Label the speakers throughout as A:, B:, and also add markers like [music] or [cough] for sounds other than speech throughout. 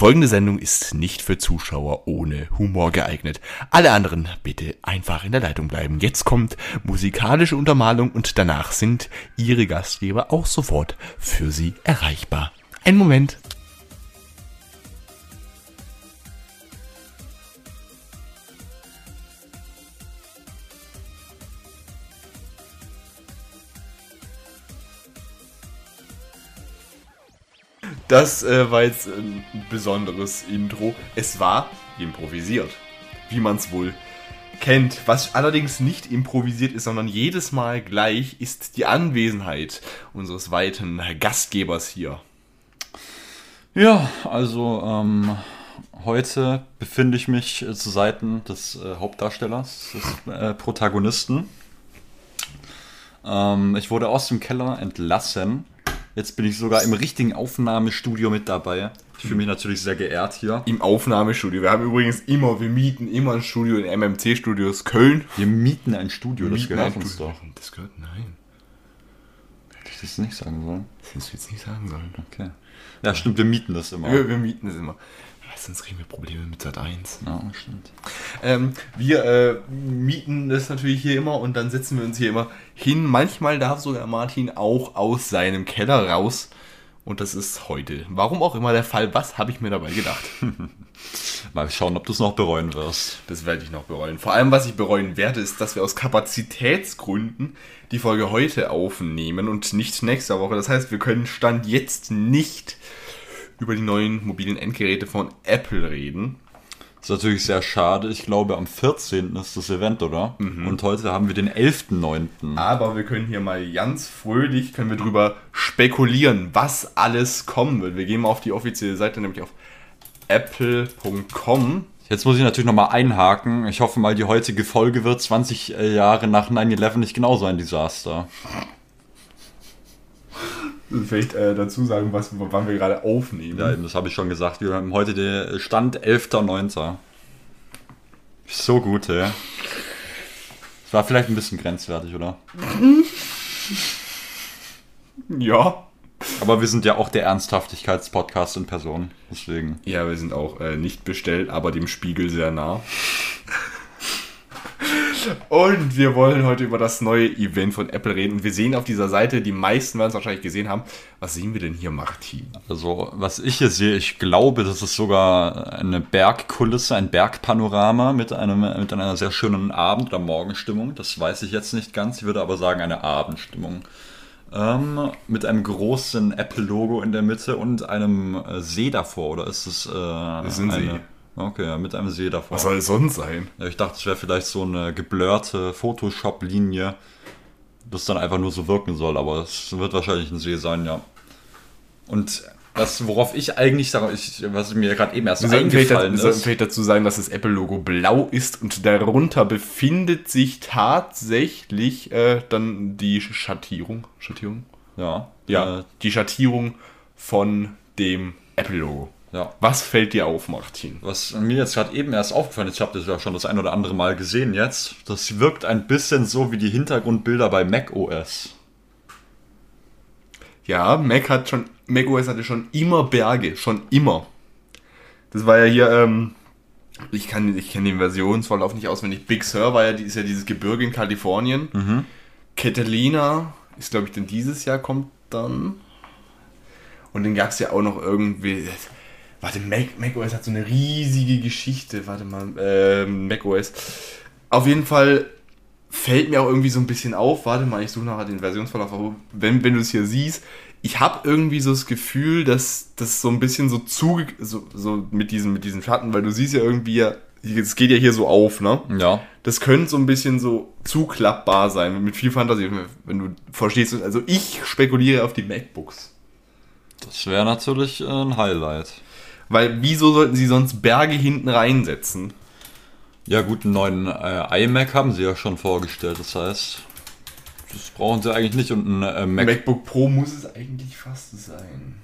A: folgende Sendung ist nicht für Zuschauer ohne Humor geeignet. Alle anderen bitte einfach in der Leitung bleiben. Jetzt kommt musikalische Untermalung und danach sind Ihre Gastgeber auch sofort für Sie erreichbar. Ein Moment. Das äh, war jetzt ein besonderes Intro. Es war improvisiert, wie man es wohl kennt. Was allerdings nicht improvisiert ist, sondern jedes Mal gleich, ist die Anwesenheit unseres weiten Gastgebers hier.
B: Ja, also ähm, heute befinde ich mich äh, zu Seiten des äh, Hauptdarstellers, des äh, Protagonisten. Ähm, ich wurde aus dem Keller entlassen Jetzt bin ich sogar im richtigen Aufnahmestudio mit dabei. Ich fühle mich natürlich sehr geehrt hier.
A: Im Aufnahmestudio. Wir haben übrigens immer, wir mieten immer ein Studio in MMC Studios Köln.
B: Wir mieten ein Studio,
A: Wir
B: das gehört uns
A: Studio.
B: doch.
A: Das gehört, nein.
B: Hätte ich das nicht sagen sollen?
A: Das hättest du jetzt nicht sagen sollen.
B: Okay. Ja, stimmt, wir mieten das immer.
A: Wir, wir mieten es immer. Sonst kriegen wir Probleme mit Sat 1.
B: Ja, stimmt.
A: Ähm, wir äh, mieten das natürlich hier immer und dann setzen wir uns hier immer hin. Manchmal darf sogar Martin auch aus seinem Keller raus. Und das ist heute. Warum auch immer der Fall. Was habe ich mir dabei gedacht? [laughs]
B: Mal schauen, ob du es noch bereuen wirst.
A: Das werde ich noch bereuen. Vor allem, was ich bereuen werde, ist, dass wir aus Kapazitätsgründen die Folge heute aufnehmen und nicht nächste Woche. Das heißt, wir können Stand jetzt nicht über die neuen mobilen Endgeräte von Apple reden.
B: Das ist natürlich sehr schade. Ich glaube, am 14. ist das Event, oder? Und heute haben wir den 11.9.
A: Aber wir können hier mal ganz fröhlich können wir drüber spekulieren, was alles kommen wird. Wir gehen mal auf die offizielle Seite, nämlich auf apple.com.
B: Jetzt muss ich natürlich nochmal einhaken. Ich hoffe mal, die heutige Folge wird 20 Jahre nach 9-11 nicht genauso ein Desaster.
A: Vielleicht äh, dazu sagen, was, wann wir gerade aufnehmen.
B: Ja, eben, das habe ich schon gesagt. Wir haben heute den Stand 11.9. So gut, ey. Das war vielleicht ein bisschen grenzwertig, oder?
A: ja.
B: Aber wir sind ja auch der Ernsthaftigkeitspodcast in Person. Deswegen.
A: Ja, wir sind auch äh, nicht bestellt, aber dem Spiegel sehr nah. Und wir wollen heute über das neue Event von Apple reden. Und wir sehen auf dieser Seite, die meisten werden es wahrscheinlich gesehen haben. Was sehen wir denn hier, Martin?
B: Also, was ich hier sehe, ich glaube, das ist sogar eine Bergkulisse, ein Bergpanorama mit, einem, mit einer sehr schönen Abend- oder Morgenstimmung. Das weiß ich jetzt nicht ganz. Ich würde aber sagen, eine Abendstimmung. Ähm, mit einem großen Apple-Logo in der Mitte und einem äh, See davor, oder ist es äh,
A: ist ein See.
B: Okay, ja, mit einem See davor.
A: Was soll es sonst sein?
B: Ja, ich dachte, es wäre vielleicht so eine geblurrte Photoshop-Linie, das dann einfach nur so wirken soll, aber es wird wahrscheinlich ein See sein, ja. Und das, worauf ich eigentlich sage, ich, was mir gerade eben erst
A: Wir
B: eingefallen
A: wir sollten
B: ist.
A: vielleicht dazu sagen, dass das Apple-Logo blau ist und darunter befindet sich tatsächlich äh, dann die Schattierung. Schattierung?
B: Ja,
A: Ja,
B: Äh,
A: die Schattierung von dem Apple-Logo.
B: Ja.
A: Was fällt dir auf, Martin?
B: Was mir jetzt gerade eben erst aufgefallen ist, ich habe das ja schon das ein oder andere Mal gesehen jetzt, das wirkt ein bisschen so wie die Hintergrundbilder bei macOS.
A: Ja, Mac hat schon, macOS hatte schon immer Berge, schon immer. Das war ja hier, ähm, ich kann, ich kenne den Versionsverlauf nicht auswendig. Big Sur war ja, ist ja dieses Gebirge in Kalifornien. Catalina ist, glaube ich, dann dieses Jahr kommt dann. Und dann gab es ja auch noch irgendwie. Warte, Mac, macOS hat so eine riesige Geschichte. Warte mal, ähm, macOS. Auf jeden Fall fällt mir auch irgendwie so ein bisschen auf. Warte mal, ich suche nachher den Versionsverlauf. Wenn, wenn du es hier siehst, ich habe irgendwie so das Gefühl, dass das so ein bisschen so zu so, so mit diesem mit diesem Schatten, weil du siehst ja irgendwie ja, es geht ja hier so auf, ne?
B: Ja.
A: Das könnte so ein bisschen so zuklappbar sein, mit viel Fantasie, wenn du verstehst. Also ich spekuliere auf die MacBooks.
B: Das wäre natürlich äh, ein Highlight.
A: Weil wieso sollten sie sonst Berge hinten reinsetzen?
B: Ja gut, einen neuen äh, iMac haben sie ja schon vorgestellt, das heißt, das brauchen sie eigentlich nicht und ein äh, Mac,
A: MacBook Pro muss es eigentlich fast sein.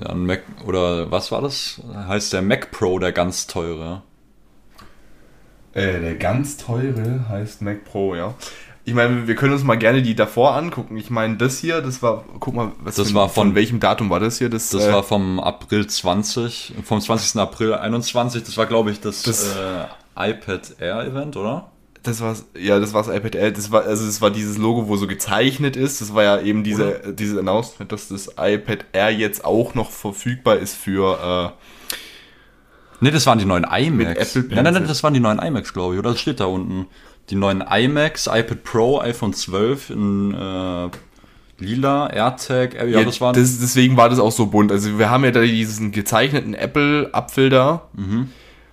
B: ja, ein Mac oder was war das? Heißt der Mac Pro der ganz teure?
A: Äh, der ganz teure heißt Mac Pro, ja. Ich meine, wir können uns mal gerne die davor angucken. Ich meine, das hier, das war, guck mal, was
B: Das
A: für-
B: war von-
A: welchem Datum war das hier? Das,
B: Das
A: äh,
B: war vom April 20, vom 20. April 21. Das war, glaube ich, das,
A: Das-
B: äh, iPad Air Event, oder?
A: Das war's, ja, das war's iPad Air. Das war, also das war dieses Logo, wo so gezeichnet ist. Das war ja eben diese, äh, dieses Announcement, dass das iPad Air jetzt auch noch verfügbar ist für,
B: Ne, das waren die neuen iMacs.
A: Mit Apple
B: nein, nein, nein,
A: Pencil.
B: das waren die neuen iMacs, glaube ich, oder? Das steht da unten. Die neuen iMacs, iPad Pro, iPhone 12 in äh, lila, AirTag, äh,
A: äh,
B: ja, das waren.
A: das, deswegen war das auch so bunt. Also wir haben ja da diesen gezeichneten Apple-Apfel da,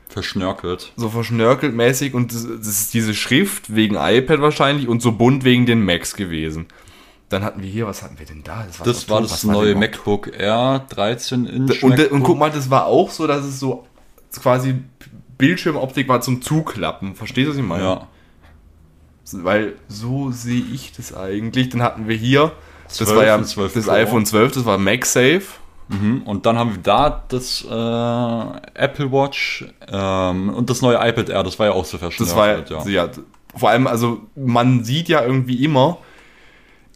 B: verschnörkelt.
A: so verschnörkelt mäßig und das, das ist diese Schrift wegen iPad wahrscheinlich und so bunt wegen den Macs gewesen. Dann hatten wir hier, was hatten wir denn da?
B: Das war das
A: Was
B: neue
A: denn noch?
B: MacBook Air 13 Inch.
A: Und, und
B: MacBook.
A: guck mal, das war auch so, dass es so quasi Bildschirmoptik war zum Zuklappen. Verstehst du, was ich meine?
B: Ja.
A: Weil so sehe ich das eigentlich. Dann hatten wir hier, das
B: 12
A: war ja
B: und 12
A: das
B: Pro.
A: iPhone 12, das war MagSafe.
B: Mhm. Und dann haben wir da das äh, Apple Watch ähm, und das neue iPad Air, das war ja auch so
A: Das war ja,
B: ja.
A: ja, vor allem, also man sieht ja irgendwie immer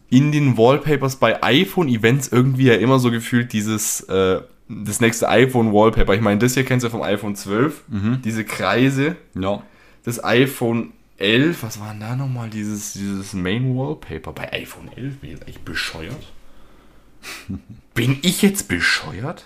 A: in den Wallpapers bei iPhone-Events irgendwie ja immer so gefühlt dieses, äh, das nächste iPhone-Wallpaper. Ich meine, das hier kennst du vom iPhone 12,
B: Mhm.
A: diese Kreise.
B: ja.
A: das iPhone 11, was war denn da nochmal dieses, dieses Main Wallpaper? Bei iPhone 11 bin ich jetzt echt bescheuert. [laughs] bin ich jetzt bescheuert?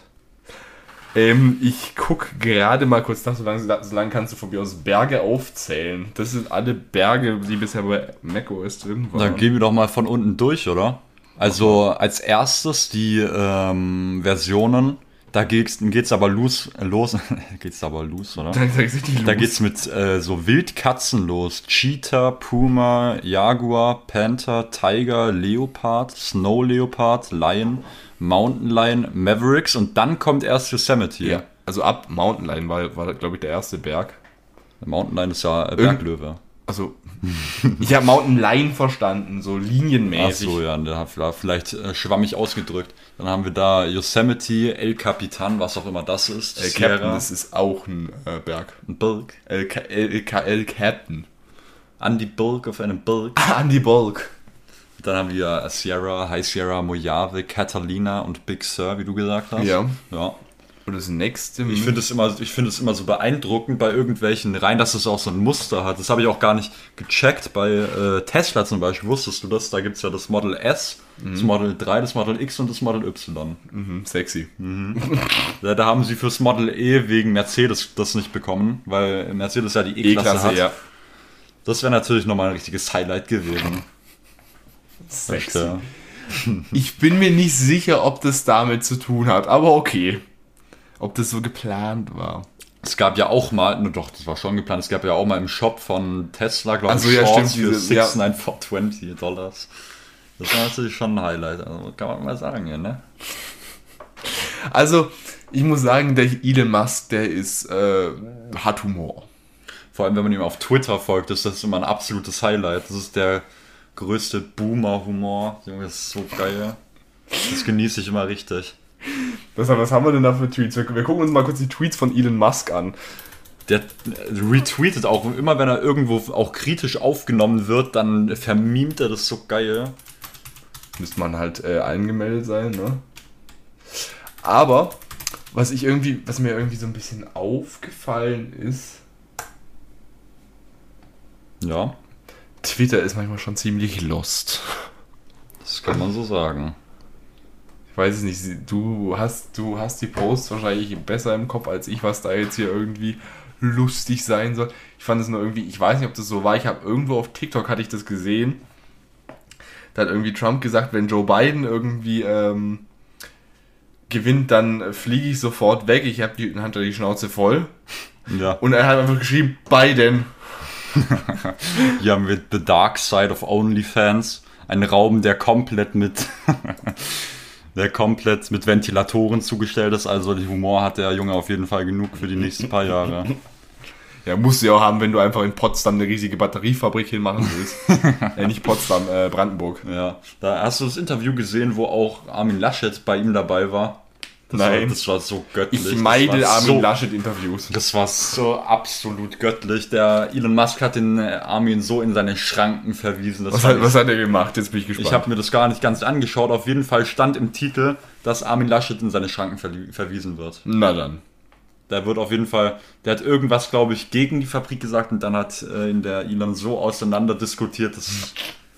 A: Ähm, ich guck gerade mal kurz nach, solange, solange kannst du von mir aus Berge aufzählen. Das sind alle Berge, die bisher bei macOS drin waren.
B: Dann gehen wir doch mal von unten durch, oder? Also als erstes die ähm, Versionen, da geht's, geht's aber los, los [laughs] geht's aber los, oder? [laughs]
A: Die
B: Da
A: los.
B: geht's mit äh, so Wildkatzen los. Cheetah, Puma, Jaguar, Panther, Tiger, Leopard, Snow Leopard, Lion, Mountain Lion, Mavericks und dann kommt erst Yosemite.
A: Ja, also ab Mountain Lion war, war glaube ich, der erste Berg.
B: Mountain Lion ist ja äh, Berglöwe.
A: Also, [laughs] ich habe Mountain Lion verstanden, so
B: Ach
A: linienmäßig.
B: so, ja, da vielleicht äh, schwammig ausgedrückt. Dann haben wir da Yosemite, El Capitan, was auch immer das ist.
A: El Captain, das ist auch ein äh, Berg.
B: Berg.
A: El, El, El Captain.
B: An die Berg auf einem Berg.
A: Andy Bulk.
B: Dann haben wir Sierra, High Sierra, Mojave, Catalina und Big Sur, wie du gesagt hast.
A: Ja.
B: ja.
A: Und das nächste.
B: Ich finde es immer, ich finde es immer so beeindruckend bei irgendwelchen Reihen, dass es auch so ein Muster hat. Das habe ich auch gar nicht gecheckt. Bei äh, Tesla zum Beispiel wusstest du das? Da gibt es ja das Model S, das Model 3, das Model X und das Model Y.
A: Mhm, sexy.
B: Da, da haben sie fürs Model E wegen Mercedes das nicht bekommen, weil Mercedes ja die E-Klasse
A: E-Klasse,
B: hat.
A: ja.
B: Das wäre natürlich nochmal ein richtiges Highlight gewesen.
A: Sexy. Ich bin mir nicht sicher, ob das damit zu tun hat, aber okay. Ob das so geplant war.
B: Es gab ja auch mal, ne, doch, das war schon geplant, es gab ja auch mal im Shop von Tesla, glaube ich,
A: so, ja, stimmt,
B: für
A: diese- ja.
B: 6,9 for 20 Dollars. Das war natürlich schon ein Highlight, also kann man mal sagen, ja, ne?
A: Also, ich muss sagen, der Elon Musk, der ist, äh, hat Humor.
B: Vor allem, wenn man ihm auf Twitter folgt, ist das immer ein absolutes Highlight. Das ist der größte Boomer-Humor. Junge, das ist so geil. Das genieße ich immer richtig.
A: Was, was haben wir denn da für Tweets? Wir, wir gucken uns mal kurz die Tweets von Elon Musk an.
B: Der retweetet auch immer, wenn er irgendwo auch kritisch aufgenommen wird, dann vermimt er das so geil.
A: Müsste man halt äh, angemeldet sein, ne? Aber, was ich irgendwie, was mir irgendwie so ein bisschen aufgefallen ist,
B: Ja,
A: Twitter ist manchmal schon ziemlich lost.
B: das kann man so sagen.
A: Ich weiß es nicht, du hast, du hast die Posts wahrscheinlich besser im Kopf als ich, was da jetzt hier irgendwie lustig sein soll. Ich fand es nur irgendwie, ich weiß nicht, ob das so war, ich habe irgendwo auf TikTok hatte ich das gesehen. Da hat irgendwie Trump gesagt, wenn Joe Biden irgendwie ähm, gewinnt, dann fliege ich sofort weg. Ich habe die, dann hat er die Schnauze voll.
B: Ja.
A: Und er hat einfach geschrieben, Biden.
B: Hier haben wir The Dark Side of OnlyFans. Ein Raum, der komplett mit der komplett mit Ventilatoren zugestellt ist. Also den Humor hat der Junge auf jeden Fall genug für die nächsten paar Jahre. [laughs]
A: Ja, musst du ja auch haben, wenn du einfach in Potsdam eine riesige Batteriefabrik hinmachen willst. [laughs] äh, nicht Potsdam, äh, Brandenburg.
B: Ja, da hast du das Interview gesehen, wo auch Armin Laschet bei ihm dabei war. Das
A: Nein.
B: War, das war so göttlich.
A: Ich meide Armin
B: so,
A: Laschet-Interviews.
B: Das war so absolut göttlich. Der Elon Musk hat den äh, Armin so in seine Schranken verwiesen. Das
A: Was hat, was hat er gemacht? Jetzt bin ich gespannt.
B: ich habe mir das gar nicht ganz angeschaut. Auf jeden Fall stand im Titel, dass Armin Laschet in seine Schranken verli- verwiesen wird.
A: Na dann.
B: Der wird auf jeden Fall, der hat irgendwas, glaube ich, gegen die Fabrik gesagt und dann hat äh, in der Elon so auseinander diskutiert, das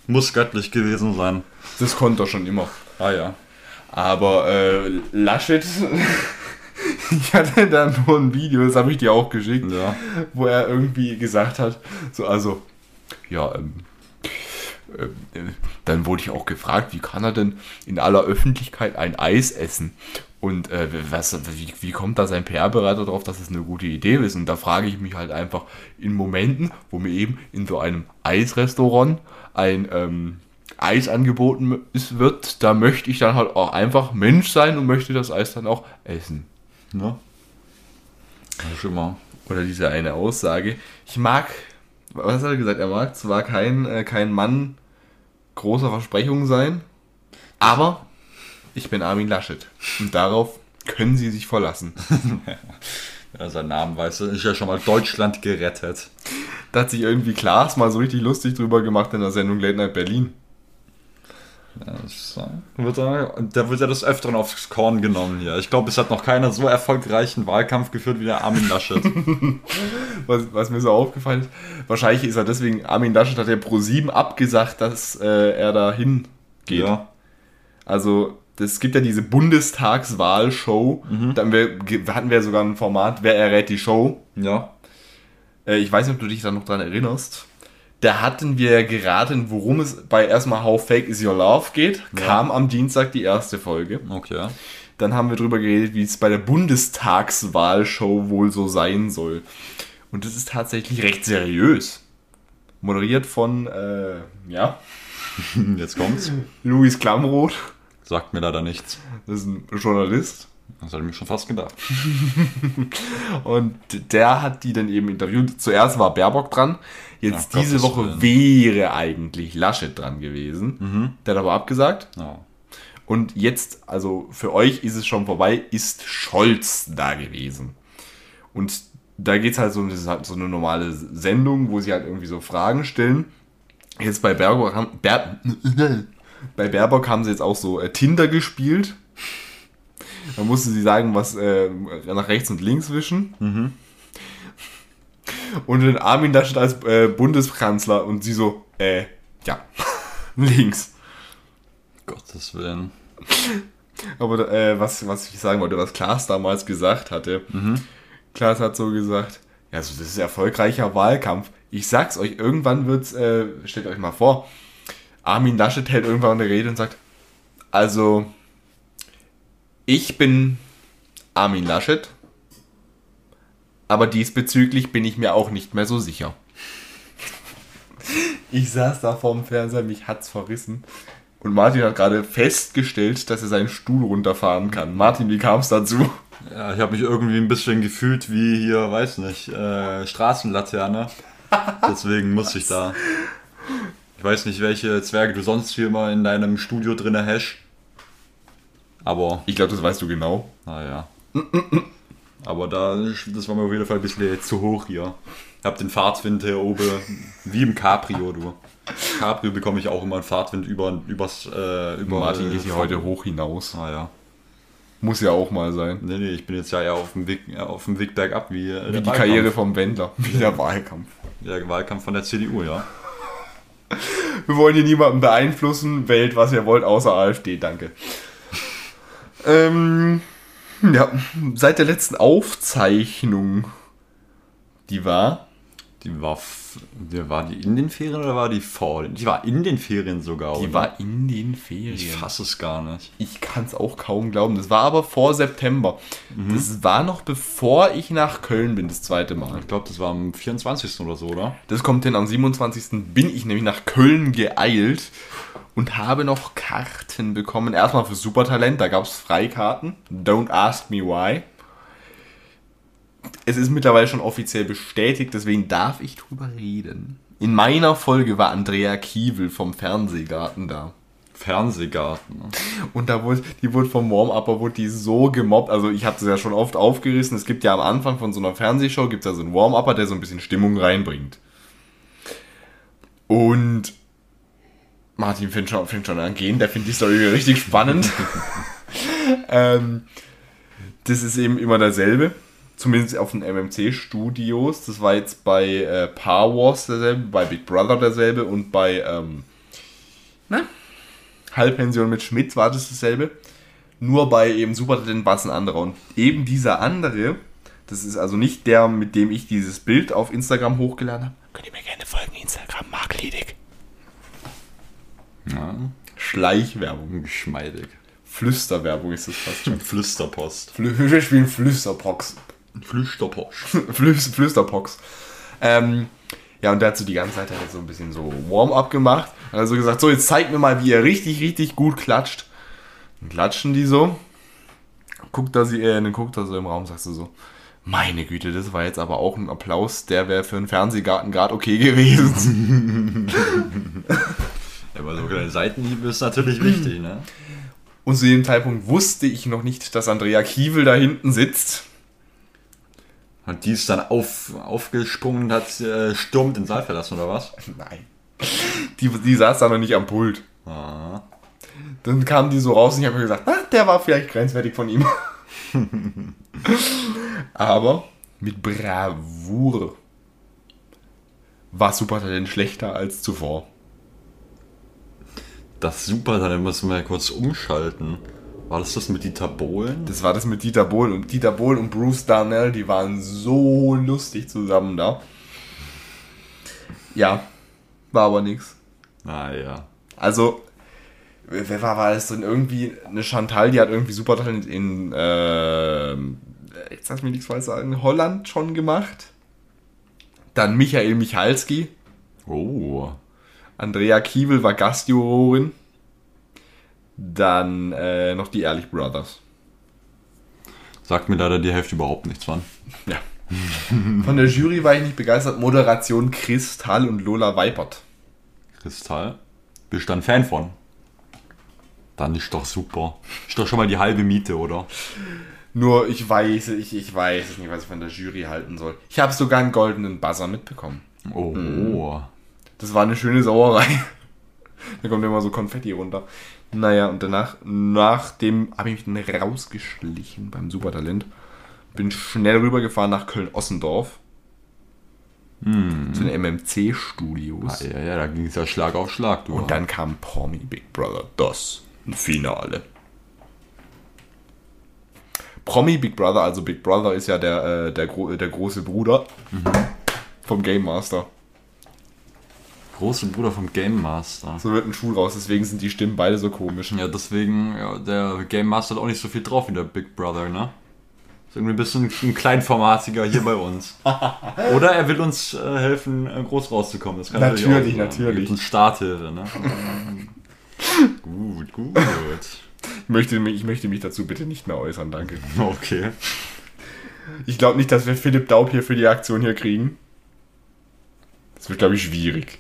B: muss göttlich gewesen sein.
A: Das konnte er schon immer.
B: Ah ja.
A: Aber äh, Laschet, [laughs] ich hatte da nur ein Video, das habe ich dir auch geschickt,
B: Ja.
A: wo er irgendwie gesagt hat, so also, ja, ähm, ähm, äh, dann wurde ich auch gefragt, wie kann er denn in aller Öffentlichkeit ein Eis essen? Und äh, was, wie, wie kommt da sein PR-Berater drauf, dass es eine gute Idee ist? Und da frage ich mich halt einfach in Momenten, wo mir eben in so einem Eisrestaurant ein ähm, Eis angeboten ist, wird, da möchte ich dann halt auch einfach Mensch sein und möchte das Eis dann auch essen.
B: Ne? Das ist immer.
A: Oder diese eine Aussage. Ich mag, was hat er gesagt? Er mag zwar kein, äh, kein Mann großer Versprechungen sein, aber ich bin Armin Laschet. Und darauf können Sie sich verlassen. [laughs]
B: Ja, sein Name weiß er, ist ja schon mal Deutschland gerettet.
A: Da hat sich irgendwie Klaas mal so richtig lustig drüber gemacht in der Sendung Late Night Berlin.
B: Das wird er, da wird er des Öfteren aufs Korn genommen hier. Ich glaube, es hat noch keiner so erfolgreichen Wahlkampf geführt wie der Armin Laschet. [laughs]
A: Was, was mir so aufgefallen ist, wahrscheinlich ist er deswegen, Armin Laschet hat ja pro 7 abgesagt, dass äh, er da hingeht.
B: ja.
A: Also, es gibt ja diese Bundestagswahlshow. Dann wir, hatten wir sogar ein Format, wer errät die Show.
B: Ja.
A: Äh, ich weiß nicht, ob du dich da noch dran erinnerst. Da hatten wir ja geraten, worum es bei erstmal How Fake Is Your Love geht. Kam am Dienstag die erste Folge.
B: Okay.
A: Dann haben wir drüber geredet, wie es bei der Bundestagswahlshow wohl so sein soll. Und das ist tatsächlich recht seriös. Moderiert von, äh, ja, [laughs]
B: Jetzt kommt's.
A: Luis Klamroth.
B: Sagt mir leider nichts.
A: Das ist ein Journalist.
B: Das hatte ich mir schon fast gedacht. [laughs]
A: Und der hat die dann eben interviewt. Zuerst war Baerbock dran. Jetzt
B: Ach,
A: diese
B: Gottes
A: Woche wäre eigentlich Laschet dran gewesen. Der hat aber abgesagt.
B: Ja.
A: Und jetzt, also für euch ist es schon vorbei, ist Scholz da gewesen. Und da geht es halt so, das ist halt so eine normale Sendung, wo sie halt irgendwie so Fragen stellen. Jetzt bei Baerbock haben, Ber, [laughs] bei Baerbock haben sie jetzt auch so äh, Tinder gespielt. Da musste sie sagen, was äh, nach rechts und links wischen. Und den Armin Laschet als äh, Bundeskanzler und sie so, äh, ja, [laughs] links.
B: Gottes Willen.
A: Aber äh, was, was ich sagen wollte, was Klaas damals gesagt hatte. Klaas hat so gesagt, ja, also das ist erfolgreicher Wahlkampf. Ich sag's euch, irgendwann wird's, äh, stellt euch mal vor, Armin Laschet hält irgendwann eine Rede und sagt, also, ich bin Armin Laschet, aber diesbezüglich bin ich mir auch nicht mehr so sicher. Ich saß da vorm Fernseher, mich hat's verrissen. Und Martin hat gerade festgestellt, dass er seinen Stuhl runterfahren kann. Martin, wie kam es dazu?
B: Ja, ich habe mich irgendwie ein bisschen gefühlt wie hier, weiß nicht, äh, Straßenlaterne. Deswegen muss ich da. Ich weiß nicht, welche Zwerge du sonst hier immer in deinem Studio drinne hast. Aber,
A: Ich glaube, das weißt du genau.
B: naja. Aber da, das war mir auf jeden Fall ein bisschen zu hoch hier. Ich hab den Fahrtwind hier oben, wie im Cabrio, du. Cabrio bekomme ich auch immer einen Fahrtwind über, übers, äh, über
A: Martin geht hier
B: äh,
A: heute hoch hinaus.
B: Ah ja.
A: Muss ja auch mal sein.
B: Nee, nee, ich bin jetzt ja eher auf dem Weg, äh, auf dem Weg bergab, wie, äh,
A: Wie die
B: Wahlkampf.
A: Karriere vom Wendler. Wie der Wahlkampf.
B: Der Wahlkampf von der CDU, ja.
A: Wir wollen hier niemanden beeinflussen. Wählt, was ihr wollt, außer AfD. Danke. ähm, ja, seit der letzten Aufzeichnung, die war,
B: Die war, die war die in den Ferien oder war die vor? den- Die war in den Ferien sogar,
A: die
B: oder?
A: war in den Ferien.
B: Ich fasse es gar nicht.
A: Ich kann es auch kaum glauben. Das war aber vor September. Das war noch bevor ich nach Köln bin, das zweite Mal.
B: Ich glaube, das war am 24. oder so, oder?
A: Das kommt denn am 27. bin ich nämlich nach Köln geeilt und habe noch Karten bekommen. Erstmal für Supertalent, da gab es Freikarten. Don't ask me why. Es ist mittlerweile schon offiziell bestätigt, deswegen darf ich drüber reden. In meiner Folge war Andrea Kiewel vom Fernsehgarten da.
B: Fernsehgarten.
A: Und da wurde, die wurde vom Warm-Upper, wurde die so gemobbt. Also ich habe das ja schon oft aufgerissen. Es gibt ja am Anfang von so einer Fernsehshow, gibt es ja so einen Warm-Upper, der so ein bisschen Stimmung reinbringt. Und Martin fängt schon, fängt schon an gehen, der findet die Story richtig spannend. [laughs] ähm, das ist eben immer derselbe. Zumindest auf den MMC-Studios. Das war jetzt bei äh, Power Wars derselbe, bei Big Brother derselbe und bei ähm, na? Halbpension mit Schmidt war das dasselbe. Nur bei eben Supertalent war es ein anderer. Und eben dieser andere, das ist also nicht der, mit dem ich dieses Bild auf Instagram hochgeladen habe. Könnt ihr mir gerne folgen, Instagram, Mark Liedig.
B: Ja,
A: Schleichwerbung.
B: geschmeidig.
A: Flüsterwerbung ist das fast schon.
B: Flüsterpost.
A: Flü wir spielen Flüsterpox.
B: Flüsterpost.
A: Flüs Flüsterpox. Ähm, ja, und der hat so die ganze Zeit halt so ein bisschen so Warm-up gemacht. Also gesagt, so, jetzt zeigt mir mal, wie ihr richtig, richtig gut klatscht. Dann klatschen die so. Guckt da sie, äh, dann guckt er so im Raum, sagst du so, meine Güte, das war jetzt aber auch ein Applaus, der wäre für einen Fernsehgarten gerade okay gewesen. [laughs]
B: Ja, aber so kleine Seitenhiebe ist natürlich wichtig, ne?
A: Und zu dem Zeitpunkt wusste ich noch nicht, dass Andrea Kiewel da hinten sitzt.
B: Und die ist dann auf, aufgesprungen und hat äh, stürmt den Saal verlassen, oder was?
A: Nein. Die, die saß da noch nicht am Pult.
B: Ah.
A: Dann kam die so raus und ich habe mir gesagt, ah, der war vielleicht grenzwertig von ihm. [laughs] Aber mit Bravour war Supertalent schlechter als zuvor.
B: Das super, dann müssen wir kurz umschalten. War das das mit Dieter Bohlen?
A: Das war das mit Dieter Bohlen. Und Dieter Bohlen und Bruce Darnell, die waren so lustig zusammen da. Ja, war aber nix.
B: Naja.
A: Also, wer war, war das denn? Irgendwie eine Chantal, die hat irgendwie Supertalent in, ähm, jetzt lass mich nichts falsch sagen, Holland schon gemacht. Dann Michael Michalski.
B: Oh.
A: Andrea Kiewel war Gastjurorin. Dann äh, noch die Ehrlich Brothers.
B: Sagt mir leider die Hälfte überhaupt nichts von.
A: Ja. Von der Jury war ich nicht begeistert. Moderation Kristall und Lola Weipert.
B: Kristall. Bist du ein Fan von? Dann ist doch super. Ist doch schon mal die halbe Miete, oder?
A: Nur ich weiß, ich, ich weiß nicht, was ich von der Jury halten soll. Ich habe sogar einen goldenen Buzzer mitbekommen.
B: Oh.
A: Das war eine schöne Sauerei. Da kommt immer so Konfetti runter. Naja, und danach, nachdem habe ich mich dann rausgeschlichen beim Supertalent. Bin schnell rübergefahren nach Köln-Ossendorf. Zu den MMC-Studios.
B: Ja, ja, da ging es ja Schlag auf Schlag, du.
A: Und dann kam Promi Big Brother, das Finale. Promi Big Brother, also Big Brother ist ja der, äh, der, gro der große Bruder vom Game Master.
B: Große Bruder vom Game Master.
A: So wird ein Schuh raus, deswegen sind die Stimmen beide so komisch.
B: Ja, deswegen, ja, der Game Master hat auch nicht so viel drauf wie der Big Brother, ne? Ist irgendwie ein bisschen ein kleinformatiger hier bei uns. [laughs] Oder er will uns äh, helfen, äh, groß rauszukommen. Das kann
A: Natürlich,
B: auch
A: natürlich.
B: Gibt uns Starthilfe, ne? [laughs] gut, gut.
A: Ich möchte, mich, ich möchte mich dazu bitte nicht mehr äußern, danke.
B: Okay.
A: Ich glaube nicht, dass wir Philipp Daub hier für die Aktion hier kriegen. Das wird, glaube ich, schwierig.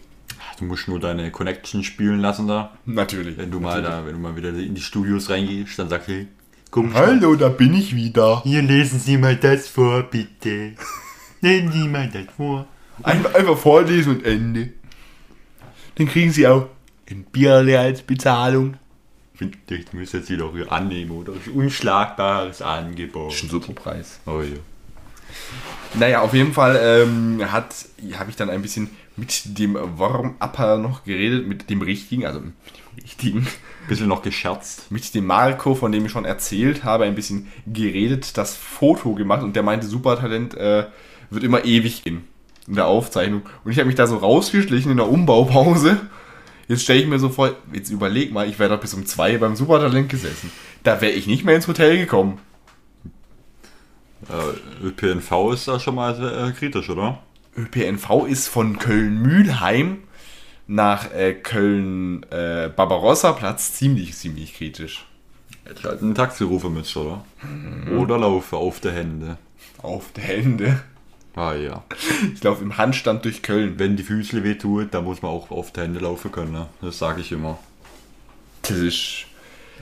B: Du musst nur deine Connection spielen lassen da.
A: Natürlich.
B: Wenn du mal da, wenn du mal wieder in die Studios reingehst, dann sag hey, komm,
A: Hallo, da bin ich wieder.
B: hier lesen Sie mal das vor, bitte. Lesen Sie mal das vor.
A: Einfach, einfach vorlesen und Ende. Dann kriegen sie auch ein Bierle als Bezahlung.
B: Ich muss jetzt hier annehmen, oder? Das ist ein unschlagbares Angebot.
A: ein super Preis.
B: Oh ja.
A: Naja, auf jeden Fall ähm, hat habe ich dann ein bisschen mit dem Warm-Upper noch geredet, mit dem richtigen, also mit dem richtigen,
B: Bisschen noch gescherzt.
A: mit dem Marco, von dem ich schon erzählt habe, ein bisschen geredet, das Foto gemacht und der meinte, Supertalent äh, wird immer ewig gehen in der Aufzeichnung. Und ich habe mich da so rausgeschlichen in der Umbaupause. Jetzt stelle ich mir so vor, jetzt überleg mal, ich wäre doch bis um zwei beim Supertalent gesessen. Da wäre ich nicht mehr ins Hotel gekommen.
B: Äh, ÖPNV ist da schon mal äh, kritisch, oder?
A: ÖPNV ist von Köln-Mülheim nach äh, Köln-Barbarossa-Platz ziemlich, ziemlich kritisch.
B: Hätte ich halt einen Taxirufer mit, oder? Oder laufe auf der Hände.
A: Auf der Hände.
B: Ah ja.
A: Ich laufe im Handstand durch Köln.
B: Wenn die Füße weh tut, dann muss man auch auf der Hände laufen können, ne? Das sage ich immer.
A: Das ist.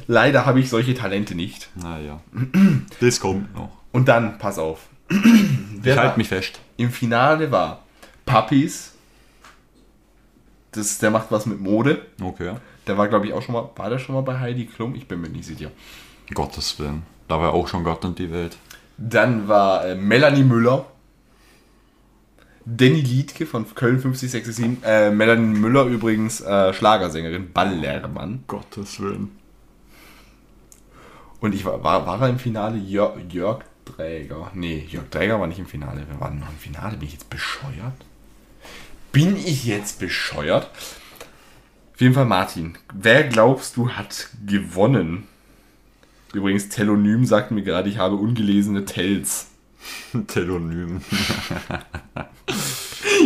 A: Leider habe ich solche Talente nicht.
B: Naja. das kommt noch.
A: Und dann, pass auf.
B: Ich halte mich fest.
A: Im Finale war Puppies. Das, der macht was mit Mode.
B: Okay.
A: Der war, glaube ich, auch schon mal. War der schon mal bei Heidi Klum? Ich bin mir nicht sicher.
B: Gottes Willen. Da war auch schon Gott und die Welt.
A: Dann war äh, Melanie Müller. Danny Liedke von Köln 50667. Äh, Melanie Müller übrigens äh, Schlagersängerin, Ballermann.
B: Gottes Willen.
A: Und ich war, war, war er im Finale Jörg, Jörg Träger? Nee, Jörg Träger war nicht im Finale. Wer war denn noch im Finale? Bin ich jetzt bescheuert? Bin ich jetzt bescheuert? Auf jeden Fall Martin. Wer glaubst du hat gewonnen? Übrigens, Telonym sagt mir gerade, ich habe ungelesene Tells. [laughs]
B: Telonym.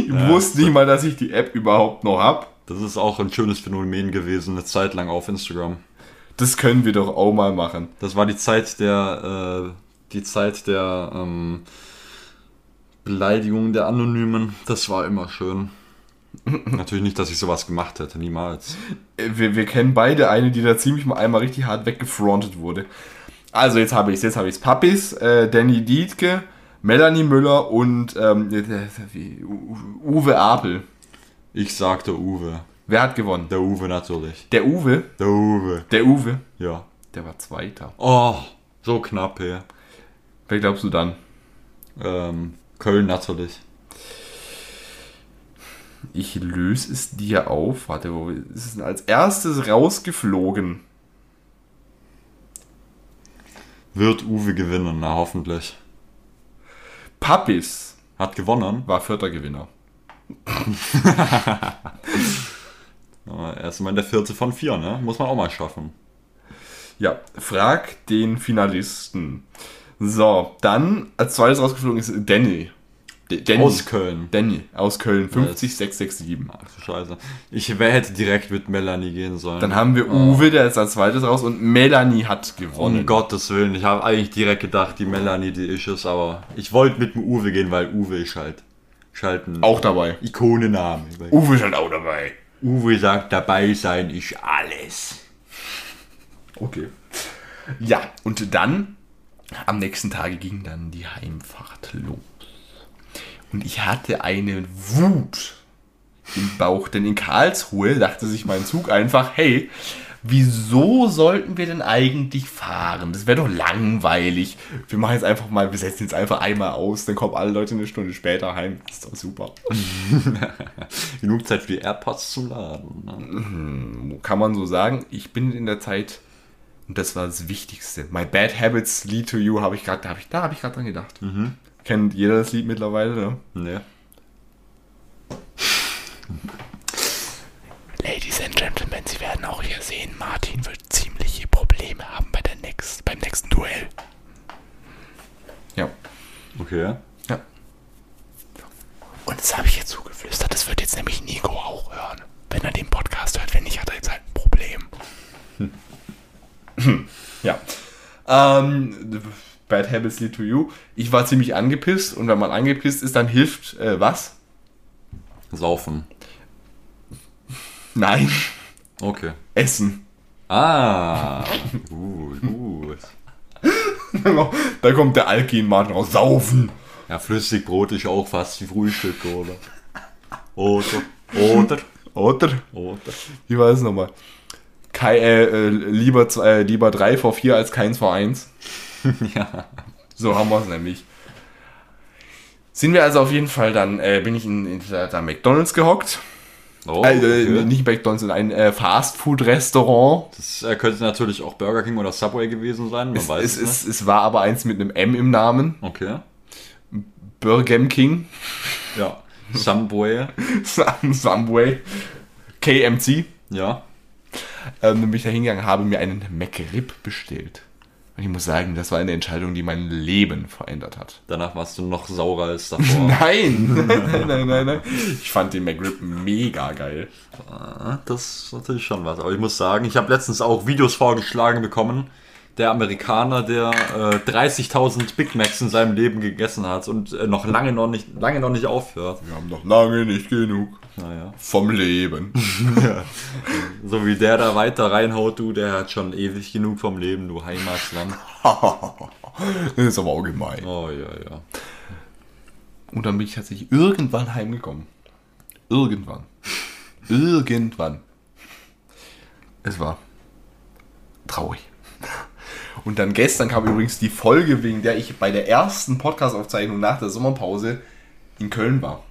A: Ich wusste nicht mal, dass ich die App überhaupt noch hab.
B: Das ist auch ein schönes Phänomen gewesen, eine Zeit lang auf Instagram.
A: Das können wir doch auch mal machen.
B: Das war die Zeit der, äh, die Zeit der ähm, Beleidigung der Anonymen. Das war immer schön. [laughs] Natürlich nicht, dass ich sowas gemacht hätte, niemals.
A: Äh, Wir, wir kennen beide eine, die da ziemlich mal einmal richtig hart weggefrontet wurde. Also jetzt habe ich es, jetzt habe ich es. Pappis, äh, Danny Dietke, Melanie Müller und ähm, äh, U- Uwe Apel.
B: Ich sagte Uwe.
A: Wer hat gewonnen?
B: Der Uwe natürlich.
A: Der Uwe?
B: Der Uwe.
A: Der Uwe?
B: Ja.
A: Der war Zweiter.
B: Oh, so knapp hier.
A: Wer glaubst du dann?
B: Ähm, Köln natürlich.
A: Ich löse es dir auf. Warte, wo ist es denn als erstes rausgeflogen?
B: Wird Uwe gewinnen, na hoffentlich.
A: Pappis
B: Hat gewonnen.
A: war vierter Gewinner. [laughs]
B: Er immerhin der vierte von vier, ne? Muss man auch mal schaffen.
A: Ja, frag den Finalisten. So, dann als zweites rausgeflogen ist Danny. D- Danny.
B: Aus Köln.
A: Danny aus Köln, 50667.
B: Ach du Scheiße. Ich hätte direkt mit Melanie gehen sollen.
A: Dann haben wir Uwe, der ist als zweites raus und Melanie hat gewonnen.
B: um Gottes Willen, ich habe eigentlich direkt gedacht, die Melanie, die ist es, aber ich wollte mit dem Uwe gehen, weil Uwe ist halt, ist halt ein
A: Auch dabei.
B: Ikonenname.
A: Uwe ist halt auch dabei.
B: Uwe sagt, dabei sein ist alles.
A: Okay. Ja, und dann, am nächsten Tage ging dann die Heimfahrt los. Und ich hatte eine Wut im Bauch, denn in Karlsruhe dachte sich mein Zug einfach, hey, wieso sollten wir denn eigentlich fahren? Das wäre doch langweilig. Wir machen jetzt einfach mal, wir setzen jetzt einfach einmal aus, dann kommen alle Leute eine Stunde später heim. Das ist doch super. [laughs]
B: Genug Zeit für die AirPods zum Laden. Ne?
A: kann man so sagen, ich bin in der Zeit, und das war das Wichtigste. My bad habits lead to you, habe ich gerade, da habe ich, da habe ich gerade dran gedacht. Kennt jeder das Lied mittlerweile, ne?
B: Ne?
A: Ladies and Gentlemen, Sie werden auch hier sehen, Martin wird ziemliche Probleme haben bei der next, beim nächsten Duell. Ja.
B: Okay.
A: Ja. Und das habe ich jetzt zugeflüstert, das wird jetzt nämlich Nico auch hören. Wenn er den Podcast hört, wenn nicht, hat er jetzt halt. [laughs] ja. Ähm, Bad Habits lead to you. Ich war ziemlich angepisst und wenn man angepisst ist, dann hilft äh, was?
B: Saufen.
A: Nein,
B: Okay.
A: Essen.
B: Ah. Gut, gut. [laughs]
A: da kommt der Alkin-Martin raus. Saufen.
B: Ja, Flüssigbrot ist auch fast wie Frühstück, oder? Oder. Oder.
A: Oder?
B: Oder.
A: Wie war es nochmal? Kei, äh, äh, lieber, zwei, äh, lieber 3 vor 4 als keins vor 1. [laughs]
B: Ja.
A: So haben wir es nämlich. Sind wir also auf jeden Fall dann, äh, bin ich in, in der, der McDonalds gehockt.
B: Oh,
A: Äh,
B: okay.
A: äh, nicht McDonalds, in ein äh, Fastfood-Restaurant.
B: Das äh, könnte natürlich auch Burger King oder Subway gewesen sein, man
A: Es,
B: weiß
A: es,
B: es,
A: es, es war aber eins mit einem M im Namen.
B: nicht. Okay.
A: Burger King.
B: Ja. Subway. [laughs]
A: Subway. KMC.
B: Ja.
A: Ähm, dann bin ich da hingegangen, habe mir einen McRib bestellt. Und ich muss sagen, das war eine Entscheidung, die mein Leben verändert hat.
B: Danach warst du noch saurer als [laughs] davor. [laughs]
A: Nein, nein, nein, nein, nein. Ich fand den McRib mega geil.
B: Ah, Das ist natürlich schon was. Aber ich muss sagen, ich habe letztens auch Videos vorgeschlagen bekommen, der Amerikaner, der äh, 30.000 Big Macs in seinem Leben gegessen hat und äh, noch lange noch nicht, lange noch nicht aufhört.
A: Wir haben noch lange nicht genug
B: Naja.
A: vom Leben. [laughs]
B: So wie der da weiter reinhaut, du, der hat schon ewig genug vom Leben, du Heimatland. [laughs]
A: das ist aber auch gemein.
B: Oh ja, ja.
A: Und dann bin ich tatsächlich irgendwann heimgekommen. Irgendwann. Irgendwann. Es war traurig. Und dann gestern kam übrigens die Folge, wegen der ich bei der ersten Podcast-Aufzeichnung nach der Sommerpause in Köln war.